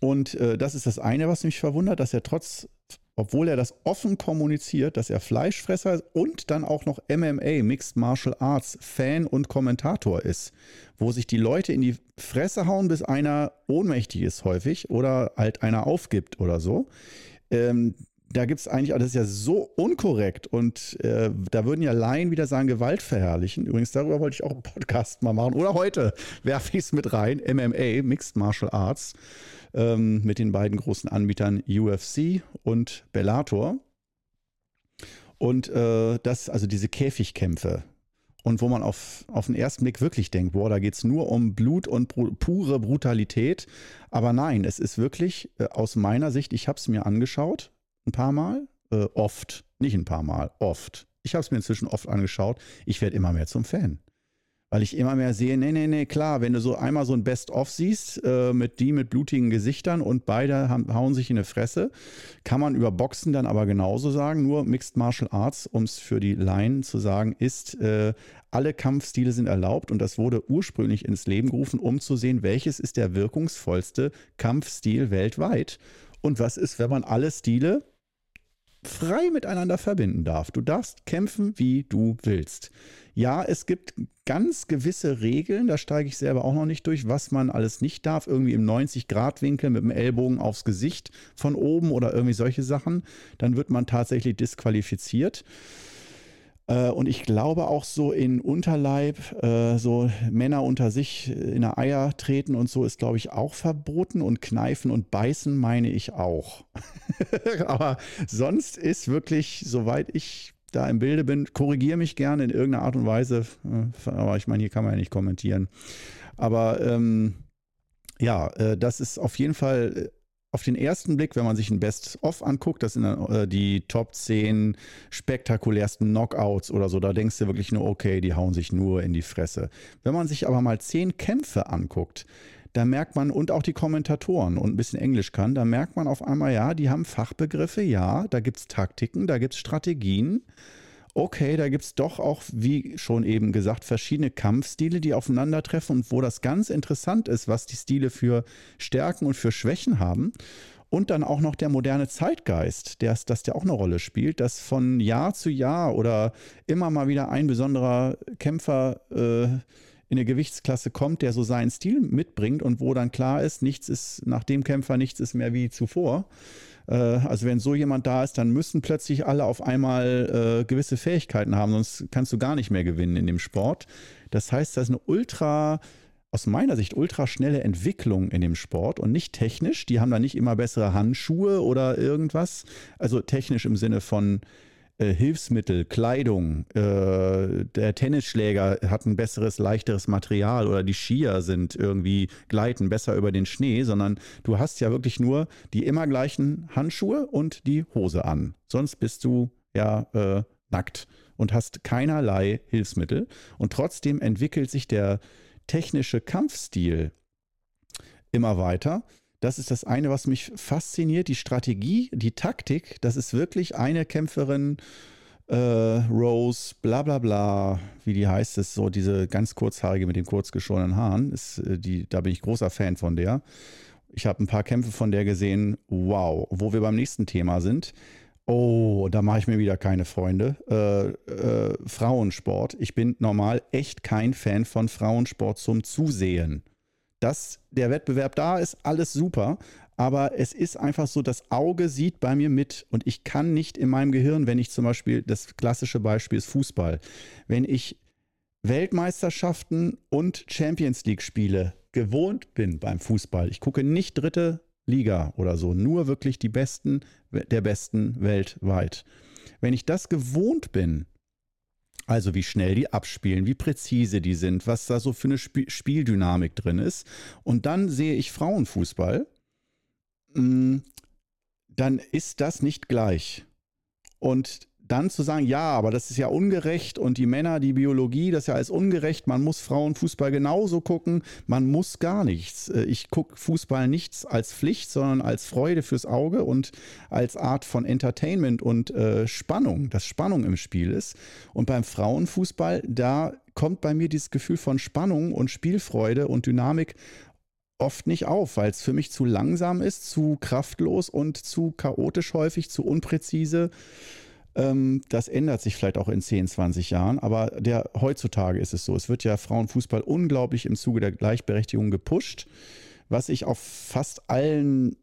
und äh, das ist das eine, was mich verwundert, dass er trotz obwohl er das offen kommuniziert, dass er Fleischfresser und dann auch noch MMA, Mixed Martial Arts, Fan und Kommentator ist, wo sich die Leute in die Fresse hauen, bis einer ohnmächtig ist häufig oder halt einer aufgibt oder so. Ähm, da gibt es eigentlich, das ist ja so unkorrekt und äh, da würden ja Laien wieder sagen, Gewalt verherrlichen. Übrigens, darüber wollte ich auch einen Podcast mal machen. Oder heute werfe ich es mit rein, MMA, Mixed Martial Arts ähm, mit den beiden großen Anbietern UFC und Bellator. Und äh, das, also diese Käfigkämpfe. und wo man auf, auf den ersten Blick wirklich denkt, boah, da geht es nur um Blut und pure Brutalität. Aber nein, es ist wirklich äh, aus meiner Sicht, ich habe es mir angeschaut, ein paar Mal, äh, oft, nicht ein paar Mal, oft. Ich habe es mir inzwischen oft angeschaut. Ich werde immer mehr zum Fan weil ich immer mehr sehe, nee, nee, nee, klar, wenn du so einmal so ein Best-of siehst, äh, mit die mit blutigen Gesichtern und beide haben, hauen sich in die Fresse, kann man über Boxen dann aber genauso sagen, nur Mixed Martial Arts, um es für die Laien zu sagen, ist, äh, alle Kampfstile sind erlaubt und das wurde ursprünglich ins Leben gerufen, um zu sehen, welches ist der wirkungsvollste Kampfstil weltweit. Und was ist, wenn man alle Stile frei miteinander verbinden darf. Du darfst kämpfen, wie du willst. Ja, es gibt ganz gewisse Regeln, da steige ich selber auch noch nicht durch, was man alles nicht darf. Irgendwie im 90-Grad-Winkel mit dem Ellbogen aufs Gesicht von oben oder irgendwie solche Sachen. Dann wird man tatsächlich disqualifiziert. Äh, und ich glaube auch so in Unterleib, äh, so Männer unter sich in der Eier treten und so ist, glaube ich, auch verboten. Und kneifen und beißen meine ich auch. Aber sonst ist wirklich, soweit ich da im Bilde bin, korrigiere mich gerne in irgendeiner Art und Weise. Äh, aber ich meine, hier kann man ja nicht kommentieren. Aber ähm, ja, das ist auf jeden Fall auf den ersten Blick, wenn man sich ein Best-of anguckt, das sind äh, die Top 10 spektakulärsten Knockouts oder so, da denkst du wirklich nur, okay, die hauen sich nur in die Fresse. Wenn man sich aber mal 10 Kämpfe anguckt, da merkt man, und auch die Kommentatoren und ein bisschen Englisch kann, da merkt man auf einmal, ja, die haben Fachbegriffe, ja, da gibt es Taktiken, da gibt es Strategien okay, da gibt es doch auch, wie schon eben gesagt, verschiedene Kampfstile, die aufeinandertreffen und wo das ganz interessant ist, was die Stile für Stärken und für Schwächen haben. Und dann auch noch der moderne Zeitgeist, der, dass der auch eine Rolle spielt, dass von Jahr zu Jahr oder immer mal wieder ein besonderer Kämpfer äh, in eine Gewichtsklasse kommt, der so seinen Stil mitbringt und wo dann klar ist, nichts ist nach dem Kämpfer, nichts ist mehr wie zuvor. Äh, also wenn so jemand da ist, dann müssen plötzlich alle auf einmal äh, gewisse Fähigkeiten haben, sonst kannst du gar nicht mehr gewinnen in dem Sport. Das heißt, das ist eine ultra aus meiner Sicht ultra schnelle Entwicklung in dem Sport und nicht technisch. Die haben da nicht immer bessere Handschuhe oder irgendwas. Also technisch im Sinne von äh, Hilfsmittel, Kleidung, äh, der Tennisschläger hat ein besseres, leichteres Material oder die Skier sind irgendwie gleiten besser über den Schnee, sondern du hast ja wirklich nur die immer gleichen Handschuhe und die Hose an. Sonst bist du ja äh, nackt und hast keinerlei Hilfsmittel. Und trotzdem entwickelt sich der technische Kampfstil immer weiter. Das ist das eine, was mich fasziniert. Die Strategie, die Taktik, das ist wirklich eine Kämpferin, äh, Rose, bla bla bla, wie die heißt es, so diese ganz kurzhaarige mit den kurz geschorenen Haaren. Ist, äh, die, da bin ich großer Fan von der. Ich habe ein paar Kämpfe von der gesehen. Wow, wo wir beim nächsten Thema sind. Oh, da mache ich mir wieder keine Freunde. Äh, äh, Frauensport. Ich bin normal echt kein Fan von Frauensport zum Zusehen dass der Wettbewerb da ist, alles super. Aber es ist einfach so, das Auge sieht bei mir mit und ich kann nicht in meinem Gehirn, wenn ich zum Beispiel, das klassische Beispiel ist Fußball, wenn ich Weltmeisterschaften und Champions League Spiele gewohnt bin beim Fußball, ich gucke nicht dritte Liga oder so, nur wirklich die Besten der Besten weltweit. Wenn ich das gewohnt bin, also wie schnell die abspielen, wie präzise die sind, was da so für eine Sp Spieldynamik drin ist. Und dann sehe ich Frauenfußball, mm, dann ist das nicht gleich. Und dann zu sagen, ja, aber das ist ja ungerecht und die Männer, die Biologie, das ist ja alles ungerecht, man muss Frauenfußball genauso gucken, man muss gar nichts. Äh, ich gucke Fußball nichts als Pflicht, sondern als Freude fürs Auge und als Art von Entertainment und äh, Spannung, dass Spannung im Spiel ist. Und beim Frauenfußball, da kommt bei mir dieses Gefühl von Spannung und Spielfreude und Dynamik oft nicht auf, weil es für mich zu langsam ist, zu kraftlos und zu chaotisch häufig, zu unpräzise. Ähm, das ändert sich vielleicht auch in 10, 20 Jahren, aber der, heutzutage ist es so. Es wird ja Frauenfußball unglaublich im Zuge der Gleichberechtigung gepusht, was ich auf fast allen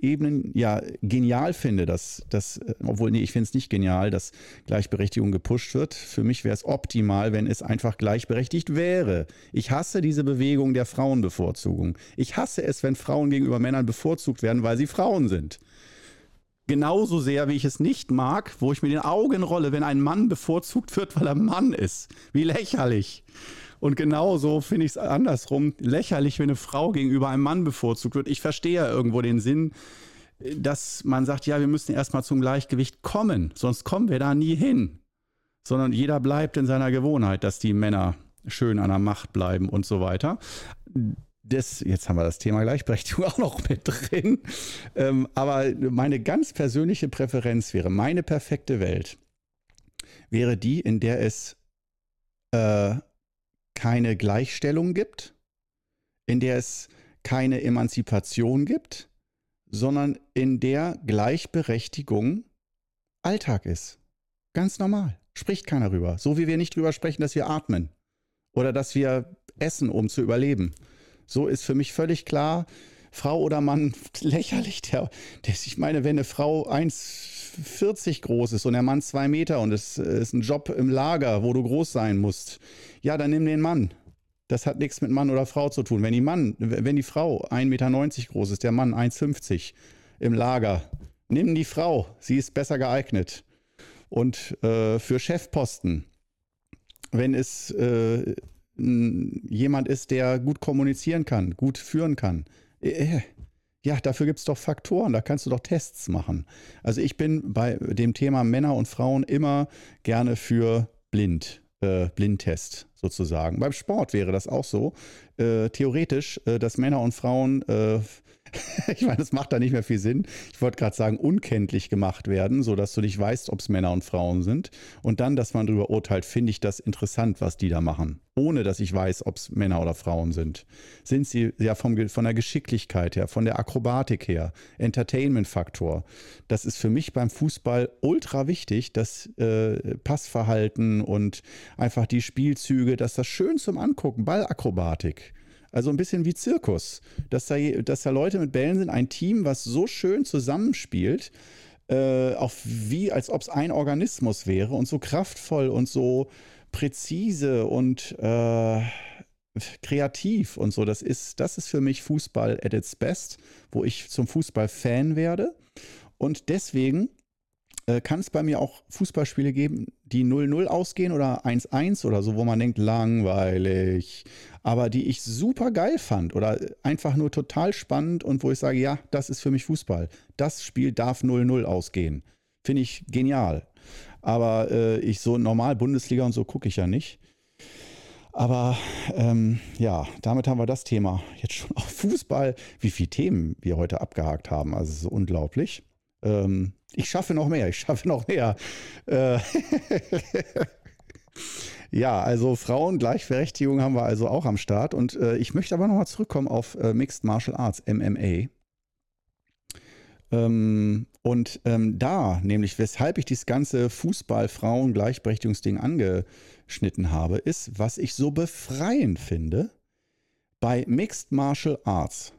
Ebenen ja genial finde, dass das, obwohl nee, ich finde es nicht genial, dass Gleichberechtigung gepusht wird. Für mich wäre es optimal, wenn es einfach gleichberechtigt wäre. Ich hasse diese Bewegung der Frauenbevorzugung. Ich hasse es, wenn Frauen gegenüber Männern bevorzugt werden, weil sie Frauen sind. Genauso sehr, wie ich es nicht mag, wo ich mir den Augen rolle, wenn ein Mann bevorzugt wird, weil er Mann ist. Wie lächerlich. Und genauso finde ich es andersrum lächerlich, wenn eine Frau gegenüber einem Mann bevorzugt wird. Ich verstehe ja irgendwo den Sinn, dass man sagt, ja, wir müssen erstmal zum Gleichgewicht kommen, sonst kommen wir da nie hin. Sondern jeder bleibt in seiner Gewohnheit, dass die Männer schön an der Macht bleiben und so weiter das, jetzt haben wir das Thema Gleichberechtigung auch noch mit drin. Ähm, aber meine ganz persönliche Präferenz wäre, meine perfekte Welt wäre die, in der es äh, keine Gleichstellung gibt, in der es keine Emanzipation gibt, sondern in der Gleichberechtigung Alltag ist. Ganz normal. Spricht keiner rüber. So wie wir nicht drüber sprechen, dass wir atmen oder dass wir essen, um zu überleben. So ist für mich völlig klar, Frau oder Mann, lächerlich. Der, der, ich meine, wenn eine Frau 1,40 groß ist und der Mann 2 Meter und es ist ein Job im Lager, wo du groß sein musst, ja, dann nimm den Mann. Das hat nichts mit Mann oder Frau zu tun. Wenn die Mann, wenn die Frau 1,90 Meter groß ist, der Mann 1,50 im Lager, nimm die Frau. Sie ist besser geeignet. Und äh, für Chefposten, wenn es äh, jemand ist, der gut kommunizieren kann, gut führen kann. Äh, äh, ja, dafür gibt es doch Faktoren, da kannst du doch Tests machen. Also ich bin bei dem Thema Männer und Frauen immer gerne für blind, äh, Blindtest sozusagen. Beim Sport wäre das auch so. Äh, theoretisch, äh, dass Männer und Frauen äh, ich meine, das macht da nicht mehr viel Sinn. Ich wollte gerade sagen, unkenntlich gemacht werden, sodass du nicht weißt, ob es Männer und Frauen sind. Und dann, dass man darüber urteilt, finde ich das interessant, was die da machen. Ohne dass ich weiß, ob es Männer oder Frauen sind. Sind sie ja vom, von der Geschicklichkeit her, von der Akrobatik her, Entertainment-Faktor. Das ist für mich beim Fußball ultra wichtig, das äh, Passverhalten und einfach die Spielzüge, dass das schön zum Angucken, Ballakrobatik. Also ein bisschen wie Zirkus, dass da, dass da Leute mit Bällen sind, ein Team, was so schön zusammenspielt, äh, auch wie als ob es ein Organismus wäre und so kraftvoll und so präzise und äh, kreativ und so. Das ist, das ist für mich Fußball at its best, wo ich zum Fußball-Fan werde. Und deswegen äh, kann es bei mir auch Fußballspiele geben, die 0-0 ausgehen oder 1-1 oder so, wo man denkt, langweilig, aber die ich super geil fand oder einfach nur total spannend und wo ich sage, ja, das ist für mich Fußball. Das Spiel darf 0-0 ausgehen. Finde ich genial. Aber äh, ich so normal Bundesliga und so gucke ich ja nicht. Aber ähm, ja, damit haben wir das Thema jetzt schon auf Fußball. Wie viele Themen wir heute abgehakt haben. Also so unglaublich. Ähm, ich schaffe noch mehr, ich schaffe noch mehr. Äh ja, also Frauengleichberechtigung haben wir also auch am Start. Und äh, ich möchte aber nochmal zurückkommen auf äh, Mixed Martial Arts, MMA. Ähm, und ähm, da, nämlich weshalb ich dieses ganze Fußball-Frauen-Gleichberechtigungsding angeschnitten habe, ist, was ich so befreiend finde bei Mixed Martial Arts.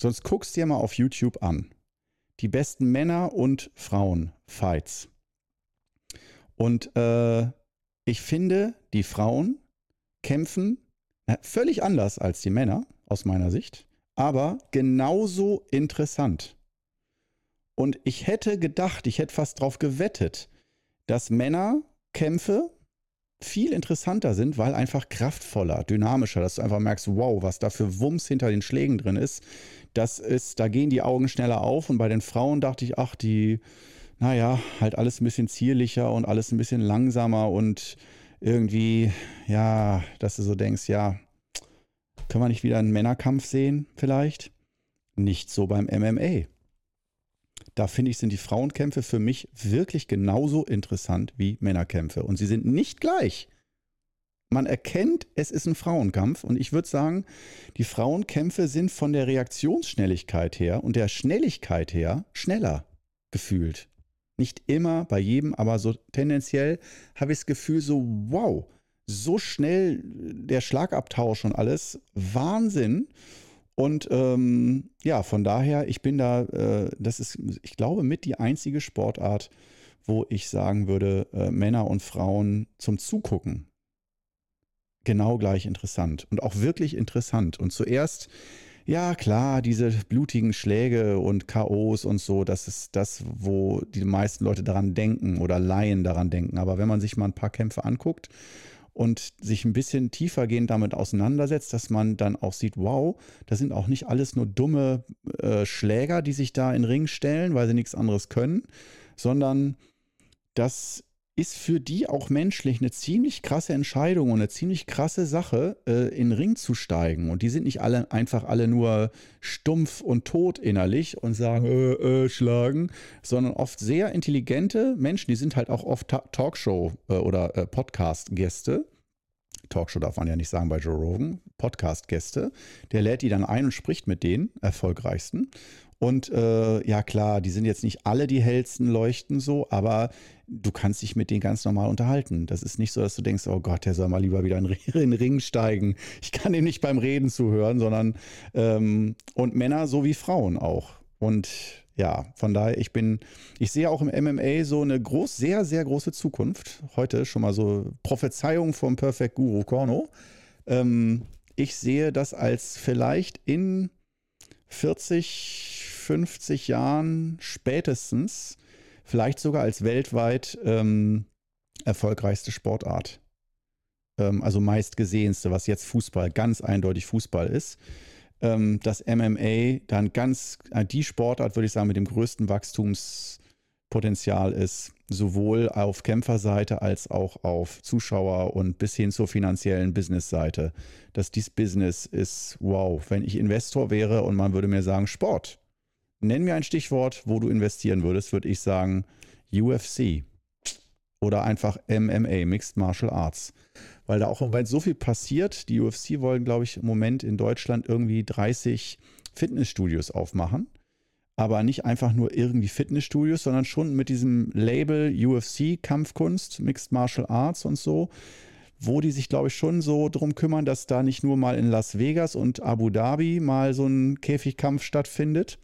Sonst guckst dir mal auf YouTube an die besten Männer- und Frauen-Fights. Und äh, ich finde, die Frauen kämpfen na, völlig anders als die Männer, aus meiner Sicht, aber genauso interessant. Und ich hätte gedacht, ich hätte fast darauf gewettet, dass Männerkämpfe viel interessanter sind, weil einfach kraftvoller, dynamischer, dass du einfach merkst, wow, was da für Wumms hinter den Schlägen drin ist, das ist, da gehen die Augen schneller auf und bei den Frauen dachte ich, ach, die, naja, halt alles ein bisschen zierlicher und alles ein bisschen langsamer und irgendwie, ja, dass du so denkst, ja, können wir nicht wieder einen Männerkampf sehen, vielleicht? Nicht so beim MMA. Da finde ich, sind die Frauenkämpfe für mich wirklich genauso interessant wie Männerkämpfe. Und sie sind nicht gleich. Man erkennt, es ist ein Frauenkampf und ich würde sagen, die Frauenkämpfe sind von der Reaktionsschnelligkeit her und der Schnelligkeit her schneller gefühlt. Nicht immer bei jedem, aber so tendenziell habe ich das Gefühl so, wow, so schnell der Schlagabtausch und alles, Wahnsinn. Und ähm, ja, von daher, ich bin da, äh, das ist, ich glaube, mit die einzige Sportart, wo ich sagen würde, äh, Männer und Frauen zum Zugucken genau gleich interessant und auch wirklich interessant. Und zuerst Ja, klar, diese blutigen Schläge und K.O.s und so, das ist das, wo die meisten Leute daran denken oder Laien daran denken. Aber wenn man sich mal ein paar Kämpfe anguckt und sich ein bisschen tiefergehend damit auseinandersetzt, dass man dann auch sieht, wow, das sind auch nicht alles nur dumme äh, Schläger, die sich da in den Ring stellen, weil sie nichts anderes können, sondern das ist für die auch menschlich eine ziemlich krasse Entscheidung und eine ziemlich krasse Sache, äh, in den Ring zu steigen. Und die sind nicht alle einfach alle nur stumpf und tot innerlich und sagen, äh, äh, schlagen, sondern oft sehr intelligente Menschen, die sind halt auch oft Ta Talkshow- äh, oder äh, Podcast-Gäste. Talkshow darf man ja nicht sagen bei Joe Rogan, Podcast-Gäste. Der lädt die dann ein und spricht mit denen, erfolgreichsten. Und äh, ja klar, die sind jetzt nicht alle die hellsten Leuchten so, aber du kannst dich mit denen ganz normal unterhalten. Das ist nicht so, dass du denkst, oh Gott, der soll mal lieber wieder in den Ring steigen. Ich kann ihm nicht beim Reden zuhören, sondern ähm, und Männer so wie Frauen auch. Und ja, von daher, ich bin, ich sehe auch im MMA so eine groß, sehr, sehr große Zukunft. Heute schon mal so Prophezeiung vom Perfect Guru Korno. Ähm, ich sehe das als vielleicht in 40, 50 Jahren spätestens, vielleicht sogar als weltweit ähm, erfolgreichste Sportart. Ähm, also meistgesehenste, was jetzt Fußball, ganz eindeutig Fußball ist. Ähm, das MMA dann ganz, äh, die Sportart, würde ich sagen, mit dem größten Wachstumspotenzial ist, sowohl auf Kämpferseite als auch auf Zuschauer und bis hin zur finanziellen Businessseite. Dass dies Business ist, wow, wenn ich Investor wäre und man würde mir sagen, Sport, Nenn mir ein Stichwort, wo du investieren würdest, würde ich sagen UFC oder einfach MMA, Mixed Martial Arts. Weil da auch im Moment so viel passiert. Die UFC wollen, glaube ich, im Moment in Deutschland irgendwie 30 Fitnessstudios aufmachen. Aber nicht einfach nur irgendwie Fitnessstudios, sondern schon mit diesem Label UFC, Kampfkunst, Mixed Martial Arts und so, wo die sich, glaube ich, schon so drum kümmern, dass da nicht nur mal in Las Vegas und Abu Dhabi mal so ein Käfigkampf stattfindet,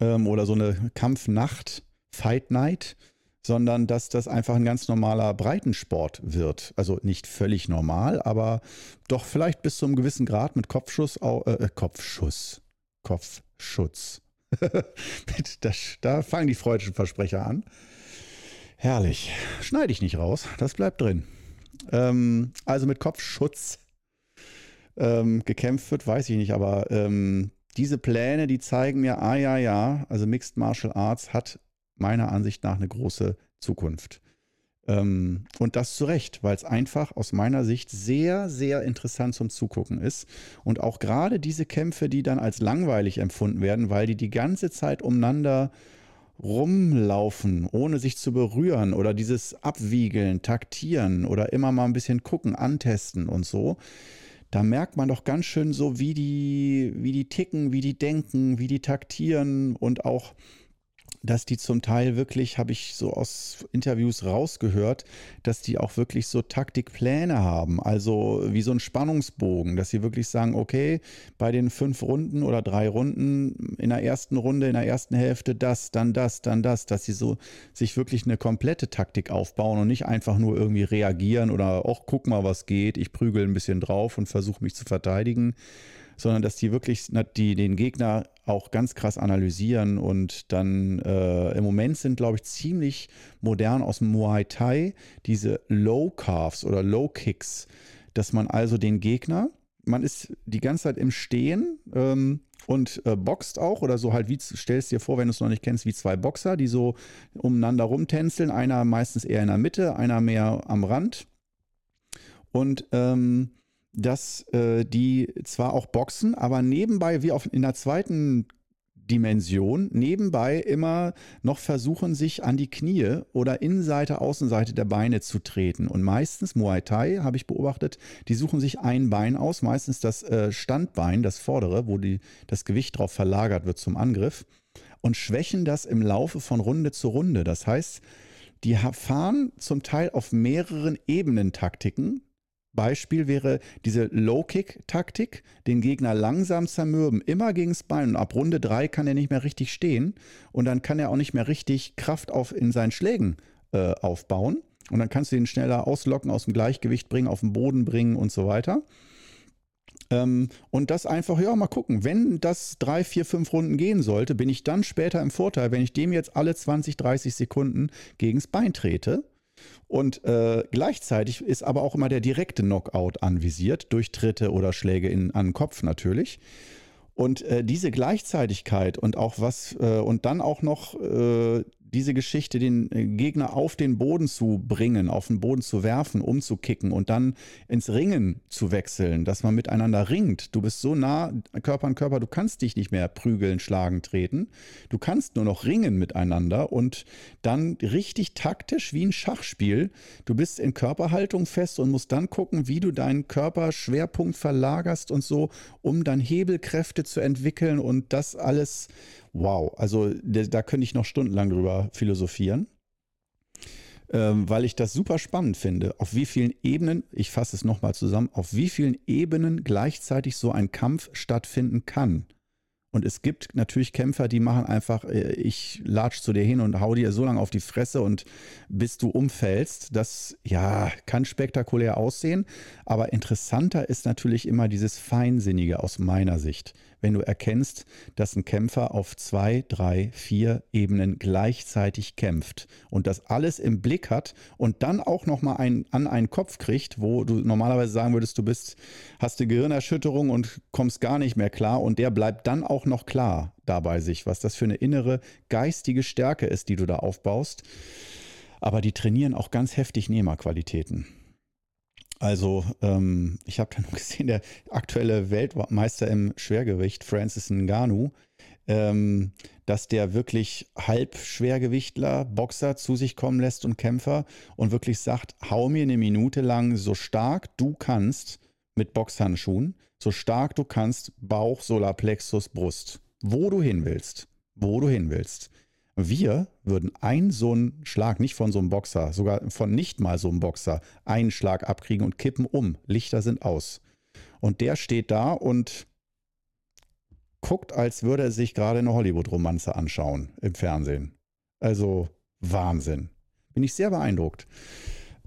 ähm, oder so eine Kampfnacht, Fight Night, sondern dass das einfach ein ganz normaler Breitensport wird. Also nicht völlig normal, aber doch vielleicht bis zu einem gewissen Grad mit Kopfschuss, äh, Kopfschuss, Kopfschutz. das, da fangen die freudischen Versprecher an. Herrlich. Schneide ich nicht raus, das bleibt drin. Ähm, also mit Kopfschutz ähm, gekämpft wird, weiß ich nicht, aber ähm, diese Pläne, die zeigen mir, ah ja, ja, also Mixed Martial Arts hat meiner Ansicht nach eine große Zukunft. Ähm, und das zu Recht, weil es einfach aus meiner Sicht sehr, sehr interessant zum Zugucken ist. Und auch gerade diese Kämpfe, die dann als langweilig empfunden werden, weil die die ganze Zeit umeinander rumlaufen, ohne sich zu berühren oder dieses Abwiegeln, Taktieren oder immer mal ein bisschen gucken, antesten und so da merkt man doch ganz schön so, wie die, wie die ticken, wie die denken, wie die taktieren und auch dass die zum Teil wirklich, habe ich so aus Interviews rausgehört, dass die auch wirklich so Taktikpläne haben, also wie so ein Spannungsbogen, dass sie wirklich sagen, okay, bei den fünf Runden oder drei Runden in der ersten Runde, in der ersten Hälfte das, dann das, dann das, dass sie so sich wirklich eine komplette Taktik aufbauen und nicht einfach nur irgendwie reagieren oder auch guck mal, was geht, ich prügel ein bisschen drauf und versuche mich zu verteidigen sondern dass die wirklich die, den Gegner auch ganz krass analysieren und dann äh, im Moment sind, glaube ich, ziemlich modern aus dem Muay Thai diese Low Calves oder Low Kicks, dass man also den Gegner, man ist die ganze Zeit im Stehen ähm, und äh, boxt auch oder so halt wie stellst dir vor, wenn du es noch nicht kennst, wie zwei Boxer, die so umeinander rumtänzeln, einer meistens eher in der Mitte, einer mehr am Rand. Und ähm, dass äh, die zwar auch boxen, aber nebenbei, wie auf, in der zweiten Dimension, nebenbei immer noch versuchen, sich an die Knie oder Innenseite, Außenseite der Beine zu treten. Und meistens, Muay Thai habe ich beobachtet, die suchen sich ein Bein aus, meistens das äh, Standbein, das vordere, wo die, das Gewicht drauf verlagert wird zum Angriff, und schwächen das im Laufe von Runde zu Runde. Das heißt, die fahren zum Teil auf mehreren Ebenen Taktiken, Beispiel wäre diese Low-Kick-Taktik, den Gegner langsam zermürben, immer gegen das Bein. Und ab Runde 3 kann er nicht mehr richtig stehen und dann kann er auch nicht mehr richtig Kraft auf, in seinen Schlägen äh, aufbauen. Und dann kannst du ihn schneller auslocken, aus dem Gleichgewicht bringen, auf den Boden bringen und so weiter. Ähm, und das einfach, ja, mal gucken. Wenn das drei, vier, fünf Runden gehen sollte, bin ich dann später im Vorteil, wenn ich dem jetzt alle 20, 30 Sekunden gegens Bein trete. Und äh, gleichzeitig ist aber auch immer der direkte Knockout anvisiert, durch Tritte oder Schläge in, an den Kopf natürlich. Und äh, diese Gleichzeitigkeit und auch was, äh, und dann auch noch äh, diese Geschichte, den äh, Gegner auf den Boden zu bringen, auf den Boden zu werfen, umzukicken und dann ins Ringen zu wechseln, dass man miteinander ringt. Du bist so nah, Körper an Körper, du kannst dich nicht mehr prügeln, schlagen, treten. Du kannst nur noch ringen miteinander und dann richtig taktisch wie ein Schachspiel. Du bist in Körperhaltung fest und musst dann gucken, wie du deinen Körperschwerpunkt verlagerst und so, um dann Hebelkräfte zu entwickeln und das alles wow. Also da könnte ich noch stundenlang drüber philosophieren, ähm, weil ich das super spannend finde. Auf wie vielen Ebenen, ich fasse es nochmal zusammen, auf wie vielen Ebenen gleichzeitig so ein Kampf stattfinden kann. Und es gibt natürlich Kämpfer, die machen einfach, äh, ich latsch zu dir hin und hau dir so lange auf die Fresse und bis du umfällst. Das, ja, kann spektakulär aussehen. Aber interessanter ist natürlich immer dieses Feinsinnige aus meiner Sicht wenn du erkennst, dass ein Kämpfer auf zwei, drei, vier Ebenen gleichzeitig kämpft und das alles im Blick hat und dann auch nochmal ein, an einen Kopf kriegt, wo du normalerweise sagen würdest, du bist, hast eine Gehirnerschütterung und kommst gar nicht mehr klar und der bleibt dann auch noch klar dabei sich, was das für eine innere geistige Stärke ist, die du da aufbaust. Aber die trainieren auch ganz heftig Nehmerqualitäten. Also ähm, ich habe da nur gesehen, der aktuelle Weltmeister im Schwergewicht, Francis Ngannou, ähm, dass der wirklich Halbschwergewichtler, Boxer zu sich kommen lässt und Kämpfer und wirklich sagt, hau mir eine Minute lang so stark du kannst mit Boxhandschuhen, so stark du kannst, Bauch, Solarplexus, Brust, wo du hin willst, wo du hin willst. Wir würden einen so einen Schlag, nicht von so einem Boxer, sogar von nicht mal so einem Boxer, einen Schlag abkriegen und kippen um. Lichter sind aus. Und der steht da und guckt, als würde er sich gerade eine Hollywood-Romanze anschauen im Fernsehen. Also Wahnsinn. Bin ich sehr beeindruckt.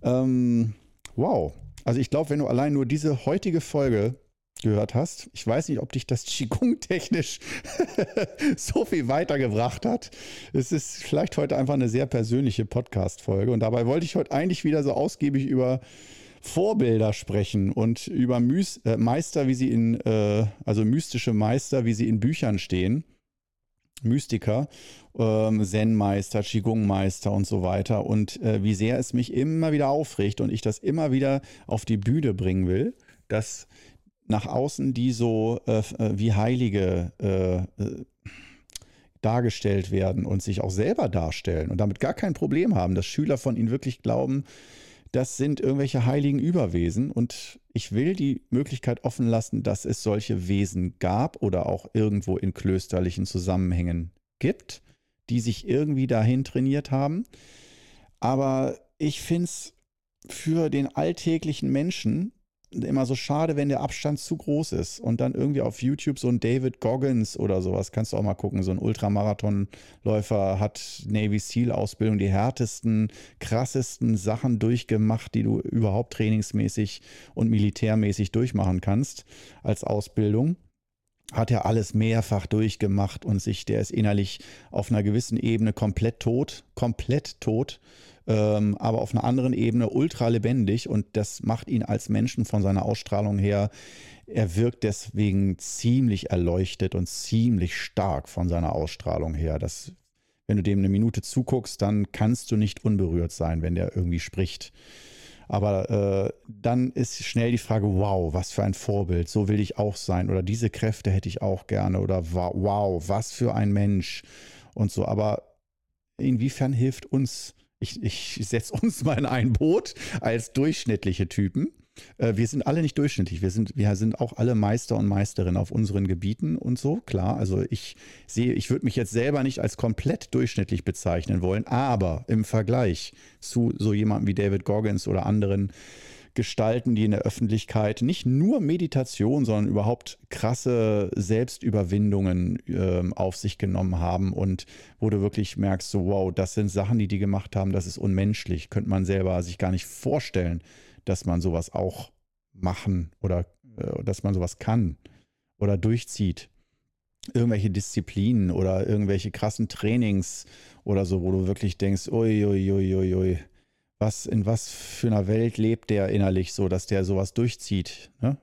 Ähm, wow. Also ich glaube, wenn du allein nur diese heutige Folge gehört hast. Ich weiß nicht, ob dich das Qigong technisch so viel weitergebracht hat. Es ist vielleicht heute einfach eine sehr persönliche Podcast-Folge und dabei wollte ich heute eigentlich wieder so ausgiebig über Vorbilder sprechen und über Mys äh, Meister, wie sie in, äh, also mystische Meister, wie sie in Büchern stehen. Mystiker, ähm, Zen-Meister, Qigong-Meister und so weiter und äh, wie sehr es mich immer wieder aufregt und ich das immer wieder auf die Bühne bringen will, dass nach außen, die so äh, äh, wie Heilige äh, äh, dargestellt werden und sich auch selber darstellen und damit gar kein Problem haben, dass Schüler von ihnen wirklich glauben, das sind irgendwelche heiligen Überwesen. Und ich will die Möglichkeit offen lassen, dass es solche Wesen gab oder auch irgendwo in klösterlichen Zusammenhängen gibt, die sich irgendwie dahin trainiert haben. Aber ich finde es für den alltäglichen Menschen immer so schade, wenn der Abstand zu groß ist. Und dann irgendwie auf YouTube so ein David Goggins oder sowas, kannst du auch mal gucken, so ein Ultramarathonläufer hat Navy SEAL Ausbildung, die härtesten, krassesten Sachen durchgemacht, die du überhaupt trainingsmäßig und militärmäßig durchmachen kannst als Ausbildung hat er alles mehrfach durchgemacht und sich, der ist innerlich auf einer gewissen Ebene komplett tot, komplett tot ähm, aber auf einer anderen Ebene ultra lebendig und das macht ihn als Menschen von seiner Ausstrahlung her, er wirkt deswegen ziemlich erleuchtet und ziemlich stark von seiner Ausstrahlung her. Das, wenn du dem eine Minute zuguckst, dann kannst du nicht unberührt sein, wenn der irgendwie spricht. Aber äh, dann ist schnell die Frage, wow, was für ein Vorbild, so will ich auch sein. Oder diese Kräfte hätte ich auch gerne. Oder wow, was für ein Mensch. Und so. Aber inwiefern hilft uns ich, ich setze uns mal in ein Boot als durchschnittliche Typen. Äh, wir sind alle nicht durchschnittlich. Wir sind, wir sind auch alle Meister und Meisterinnen auf unseren Gebieten und so, klar. Also ich sehe, ich würde mich jetzt selber nicht als komplett durchschnittlich bezeichnen wollen, aber im Vergleich zu so jemandem wie David Goggins oder anderen gestalten, die in der Öffentlichkeit nicht nur Meditation, sondern überhaupt krasse Selbstüberwindungen äh, auf sich genommen haben und wo du wirklich merkst, so wow, das sind Sachen, die die gemacht haben, das ist unmenschlich, könnte man selber sich gar nicht vorstellen, dass man sowas auch machen oder äh, dass man sowas kann oder durchzieht. Irgendwelche Disziplinen oder irgendwelche krassen Trainings oder so, wo du wirklich denkst, ui, ui, ui, ui, ui, was, in was für einer Welt lebt der innerlich so, dass der sowas durchzieht. Ne?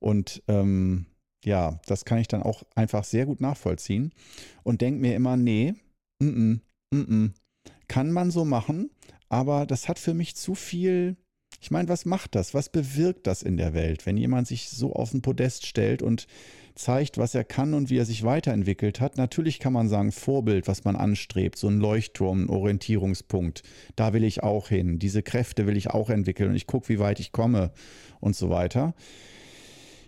Und ähm, ja, das kann ich dann auch einfach sehr gut nachvollziehen und denke mir immer, nee, m -m, m kann man so machen, aber das hat für mich zu viel. Ich meine, was macht das? Was bewirkt das in der Welt, wenn jemand sich so auf den Podest stellt und zeigt, was er kann und wie er sich weiterentwickelt hat? Natürlich kann man sagen, Vorbild, was man anstrebt, so ein Leuchtturm, ein Orientierungspunkt. Da will ich auch hin. Diese Kräfte will ich auch entwickeln und ich gucke, wie weit ich komme und so weiter.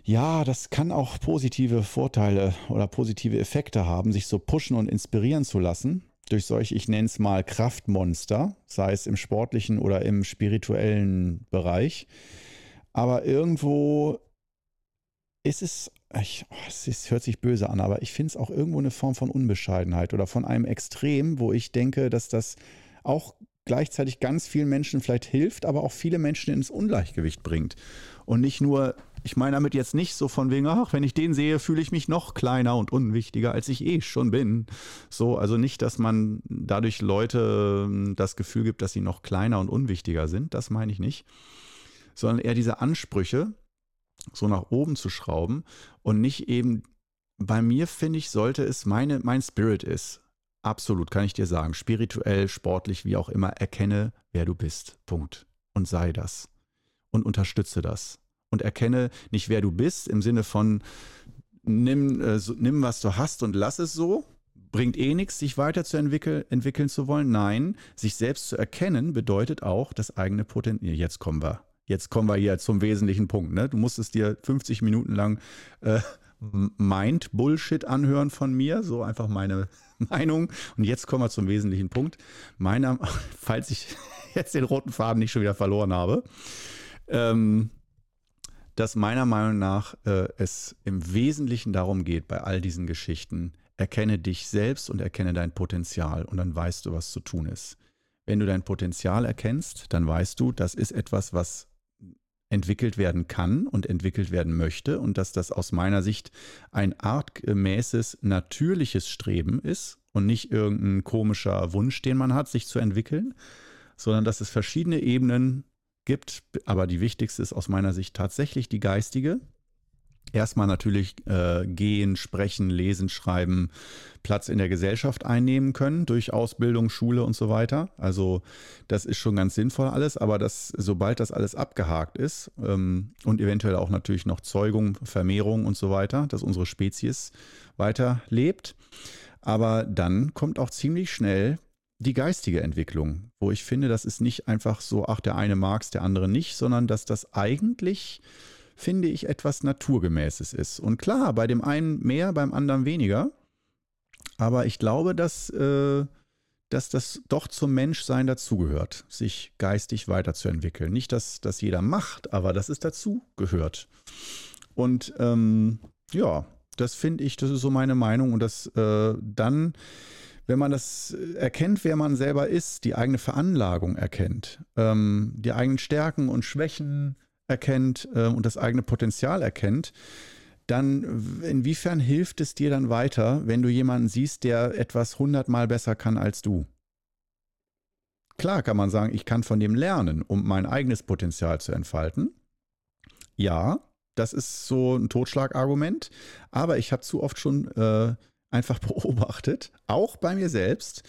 Ja, das kann auch positive Vorteile oder positive Effekte haben, sich so pushen und inspirieren zu lassen durch solche, ich nenne es mal Kraftmonster, sei es im sportlichen oder im spirituellen Bereich. Aber irgendwo ist es, ich, oh, es ist, hört sich böse an, aber ich finde es auch irgendwo eine Form von Unbescheidenheit oder von einem Extrem, wo ich denke, dass das auch gleichzeitig ganz vielen Menschen vielleicht hilft, aber auch viele Menschen ins Ungleichgewicht bringt. Und nicht nur, ich meine damit jetzt nicht so von wegen, ach, wenn ich den sehe, fühle ich mich noch kleiner und unwichtiger, als ich eh schon bin. So, also nicht, dass man dadurch Leute ähm, das Gefühl gibt, dass sie noch kleiner und unwichtiger sind, das meine ich nicht, sondern eher diese Ansprüche, so nach oben zu schrauben und nicht eben, bei mir finde ich, sollte es meine, mein Spirit ist. Absolut, kann ich dir sagen. Spirituell, sportlich, wie auch immer, erkenne, wer du bist. Punkt. Und sei das und unterstütze das. Und erkenne nicht, wer du bist, im Sinne von, nimm, äh, so, nimm was du hast und lass es so. Bringt eh nichts, sich weiterzuentwickeln entwickeln zu wollen. Nein, sich selbst zu erkennen bedeutet auch das eigene Potenzial. Jetzt kommen wir. Jetzt kommen wir hier zum wesentlichen Punkt. Ne? Du musstest dir 50 Minuten lang äh, Mind-Bullshit anhören von mir. So einfach meine Meinung. Und jetzt kommen wir zum wesentlichen Punkt. Meiner, falls ich jetzt den roten Faden nicht schon wieder verloren habe ähm, dass meiner Meinung nach äh, es im Wesentlichen darum geht, bei all diesen Geschichten, erkenne dich selbst und erkenne dein Potenzial und dann weißt du, was zu tun ist. Wenn du dein Potenzial erkennst, dann weißt du, das ist etwas, was entwickelt werden kann und entwickelt werden möchte und dass das aus meiner Sicht ein artgemäßes, natürliches Streben ist und nicht irgendein komischer Wunsch, den man hat, sich zu entwickeln, sondern dass es verschiedene Ebenen gibt, aber die wichtigste ist aus meiner Sicht tatsächlich die geistige. Erstmal natürlich äh, gehen, sprechen, lesen, schreiben, Platz in der Gesellschaft einnehmen können durch Ausbildung, Schule und so weiter. Also das ist schon ganz sinnvoll alles, aber das, sobald das alles abgehakt ist ähm, und eventuell auch natürlich noch Zeugung, Vermehrung und so weiter, dass unsere Spezies weiter lebt, aber dann kommt auch ziemlich schnell die geistige Entwicklung, wo ich finde, das ist nicht einfach so, ach, der eine mag es, der andere nicht, sondern dass das eigentlich, finde ich, etwas Naturgemäßes ist. Und klar, bei dem einen mehr, beim anderen weniger. Aber ich glaube, dass, äh, dass das doch zum Menschsein dazugehört, sich geistig weiterzuentwickeln. Nicht, dass das jeder macht, aber dass es dazugehört. Und ähm, ja, das finde ich, das ist so meine Meinung. Und das äh, dann wenn man das erkennt, wer man selber ist, die eigene Veranlagung erkennt, ähm, die eigenen Stärken und Schwächen erkennt äh, und das eigene Potenzial erkennt, dann inwiefern hilft es dir dann weiter, wenn du jemanden siehst, der etwas hundertmal besser kann als du? Klar kann man sagen, ich kann von dem lernen, um mein eigenes Potenzial zu entfalten. Ja, das ist so ein Totschlagargument, aber ich habe zu oft schon äh, einfach beobachtet, auch bei mir selbst,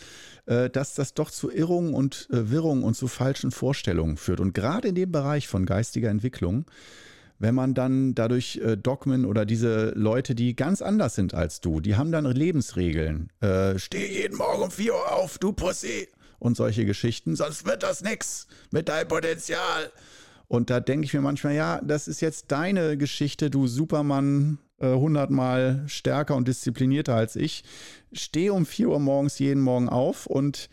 äh, dass das doch zu Irrungen und äh, Wirrungen und zu falschen Vorstellungen führt. Und gerade in dem Bereich von geistiger Entwicklung, wenn man dann dadurch äh, Dogmen oder diese Leute, die ganz anders sind als du, die haben dann Lebensregeln. steh jeden Morgen um 4 Uhr auf, du Pussy. Und solche Geschichten, sonst wird das nix mit deinem Potenzial. Und da denke ich mir manchmal, ja, das ist jetzt deine Geschichte, du Supermann, äh, hundertmal stärker und disziplinierter als ich, stehe um 4 Uhr morgens jeden Morgen auf und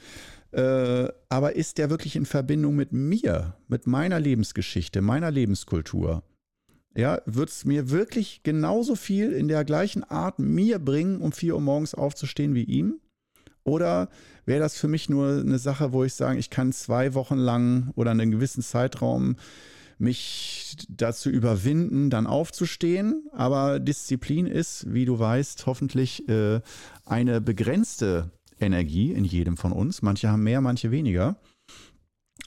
äh, aber ist der wirklich in Verbindung mit mir, mit meiner Lebensgeschichte, meiner Lebenskultur? Ja, wird es mir wirklich genauso viel in der gleichen Art mir bringen, um 4 Uhr morgens aufzustehen wie ihm? Oder wäre das für mich nur eine Sache, wo ich sage, ich kann zwei Wochen lang oder einen gewissen Zeitraum mich dazu überwinden, dann aufzustehen. Aber Disziplin ist, wie du weißt, hoffentlich äh, eine begrenzte Energie in jedem von uns. Manche haben mehr, manche weniger.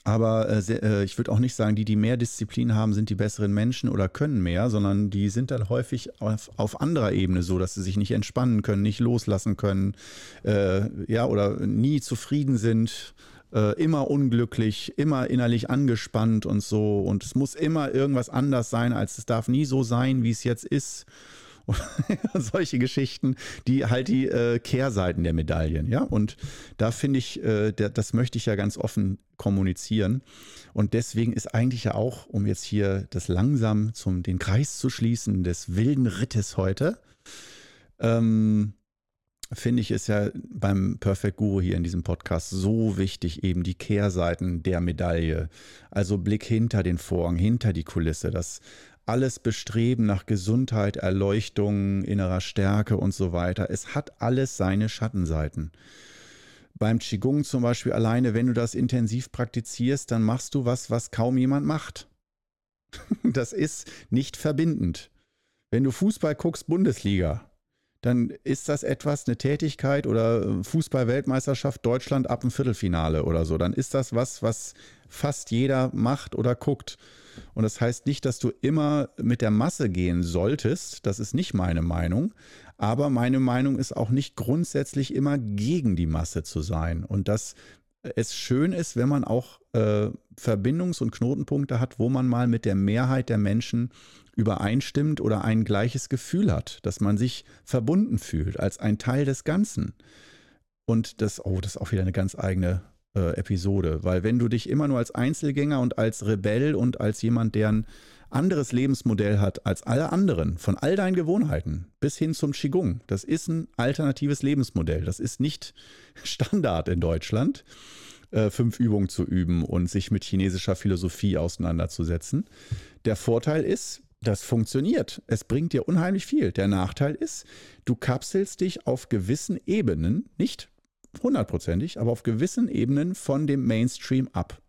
Aber äh, sehr, äh, ich würde auch nicht sagen, die, die mehr Disziplin haben, sind die besseren Menschen oder können mehr, sondern die sind dann häufig auf, auf anderer Ebene so, dass sie sich nicht entspannen können, nicht loslassen können, äh, ja, oder nie zufrieden sind, äh, immer unglücklich, immer innerlich angespannt und so. Und es muss immer irgendwas anders sein, als es darf nie so sein, wie es jetzt ist. solche Geschichten, die halt die äh, Kehrseiten der Medaillen, ja. Und da finde ich, äh, der, das möchte ich ja ganz offen kommunizieren. Und deswegen ist eigentlich ja auch, um jetzt hier das langsam zum den Kreis zu schließen, des wilden Rittes heute, ähm, finde ich es ja beim Perfect Guru hier in diesem Podcast so wichtig, eben die Kehrseiten der Medaille. Also Blick hinter den Vorhang, hinter die Kulisse, das alles Bestreben nach Gesundheit, Erleuchtung, innerer Stärke und so weiter. Es hat alles seine Schattenseiten. Beim Qigong zum Beispiel alleine, wenn du das intensiv praktizierst, dann machst du was, was kaum jemand macht. Das ist nicht verbindend. Wenn du Fußball guckst, Bundesliga, dann ist das etwas, eine Tätigkeit oder Fußball-Weltmeisterschaft Deutschland ab dem Viertelfinale oder so. Dann ist das was, was fast jeder macht oder guckt. Und das heißt nicht, dass du immer mit der Masse gehen solltest. Das ist nicht meine Meinung. Aber meine Meinung ist auch nicht grundsätzlich immer gegen die Masse zu sein. Und dass es schön ist, wenn man auch äh, Verbindungs- und Knotenpunkte hat, wo man mal mit der Mehrheit der Menschen übereinstimmt oder ein gleiches Gefühl hat, dass man sich verbunden fühlt als ein Teil des Ganzen. Und das, oh, das ist auch wieder eine ganz eigene äh, Episode, weil wenn du dich immer nur als Einzelgänger und als Rebell und als jemand, der ein anderes Lebensmodell hat als alle anderen, von all deinen Gewohnheiten bis hin zum Qigong, das ist ein alternatives Lebensmodell. Das ist nicht Standard in Deutschland, äh, fünf Übungen zu üben und sich mit chinesischer Philosophie auseinanderzusetzen. Der Vorteil ist, das funktioniert. Es bringt dir unheimlich viel. Der Nachteil ist, du kapselst dich auf gewissen Ebenen, nicht hundertprozentig, aber auf gewissen Ebenen von dem Mainstream ab.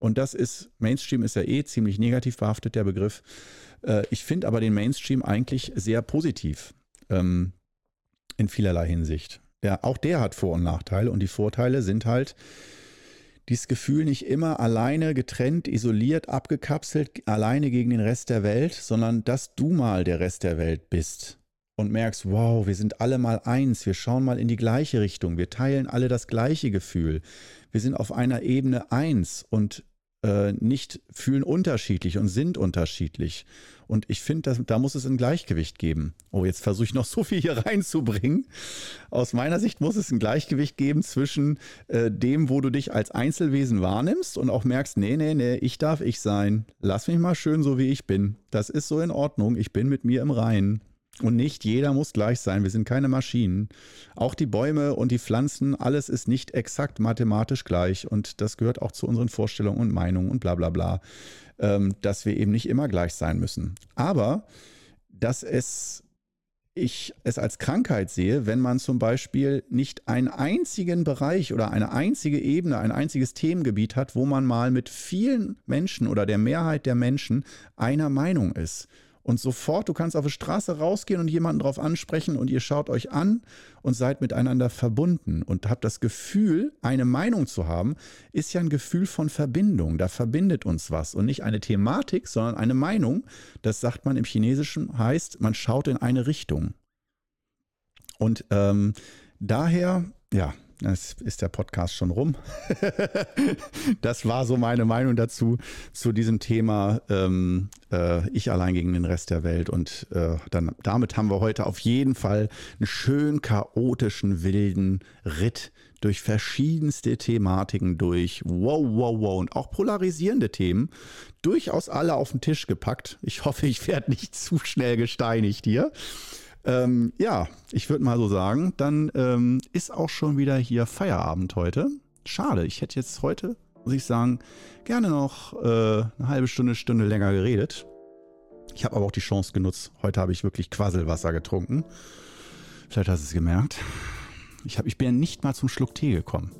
Und das ist, Mainstream ist ja eh ziemlich negativ behaftet, der Begriff. Äh, ich finde aber den Mainstream eigentlich sehr positiv ähm, in vielerlei Hinsicht. Ja, auch der hat Vor- und Nachteile und die Vorteile sind halt dieses Gefühl nicht immer alleine, getrennt, isoliert, abgekapselt, alleine gegen den Rest der Welt, sondern dass du mal der Rest der Welt bist und merkst, wow, wir sind alle mal eins, wir schauen mal in die gleiche Richtung, wir teilen alle das gleiche Gefühl, wir sind auf einer Ebene eins und äh, nicht fühlen unterschiedlich und sind unterschiedlich. Und ich finde, da muss es ein Gleichgewicht geben. Oh, jetzt versuche ich noch so viel hier reinzubringen. Aus meiner Sicht muss es ein Gleichgewicht geben zwischen äh, dem, wo du dich als Einzelwesen wahrnimmst und auch merkst, nee, nee, nee, ich darf ich sein. Lass mich mal schön so, wie ich bin. Das ist so in Ordnung. Ich bin mit mir im Reinen. Und nicht jeder muss gleich sein. Wir sind keine Maschinen. Auch die Bäume und die Pflanzen, alles ist nicht exakt mathematisch gleich. Und das gehört auch zu unseren Vorstellungen und Meinungen und bla bla bla, dass wir eben nicht immer gleich sein müssen. Aber dass es ich es als Krankheit sehe, wenn man zum Beispiel nicht einen einzigen Bereich oder eine einzige Ebene, ein einziges Themengebiet hat, wo man mal mit vielen Menschen oder der Mehrheit der Menschen einer Meinung ist und sofort, du kannst auf die Straße rausgehen und jemanden drauf ansprechen und ihr schaut euch an und seid miteinander verbunden und habt das Gefühl, eine Meinung zu haben, ist ja ein Gefühl von Verbindung. Da verbindet uns was und nicht eine Thematik, sondern eine Meinung. Das sagt man im Chinesischen, heißt, man schaut in eine Richtung. Und ähm, daher, ja, es ist der Podcast schon rum. das war so meine Meinung dazu, zu diesem Thema ähm, äh, Ich allein gegen den Rest der Welt. Und äh, dann, damit haben wir heute auf jeden Fall einen schön chaotischen, wilden Ritt durch verschiedenste Thematiken durch. Wow, wow, wow. Und auch polarisierende Themen. Durchaus alle auf den Tisch gepackt. Ich hoffe, ich werde nicht zu schnell gesteinigt hier. Ähm, ja, ich würde mal so sagen, dann ähm, ist auch schon wieder hier Feierabend heute. Schade, ich hätte jetzt heute, muss ich sagen, gerne noch äh, eine halbe Stunde, Stunde länger geredet. Ich habe aber auch die Chance genutzt. Heute habe ich wirklich Quasselwasser getrunken. Vielleicht hast du es gemerkt. Ich, hab, ich bin ja nicht mal zum Schluck Tee gekommen.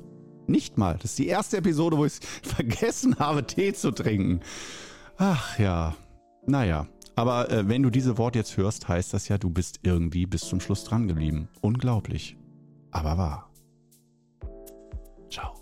Nicht mal. Das ist die erste Episode, wo ich es vergessen habe, Tee zu trinken. Ach ja, naja. Aber äh, wenn du diese Wort jetzt hörst, heißt das ja, du bist irgendwie bis zum Schluss dran geblieben. Unglaublich, aber wahr. Ciao.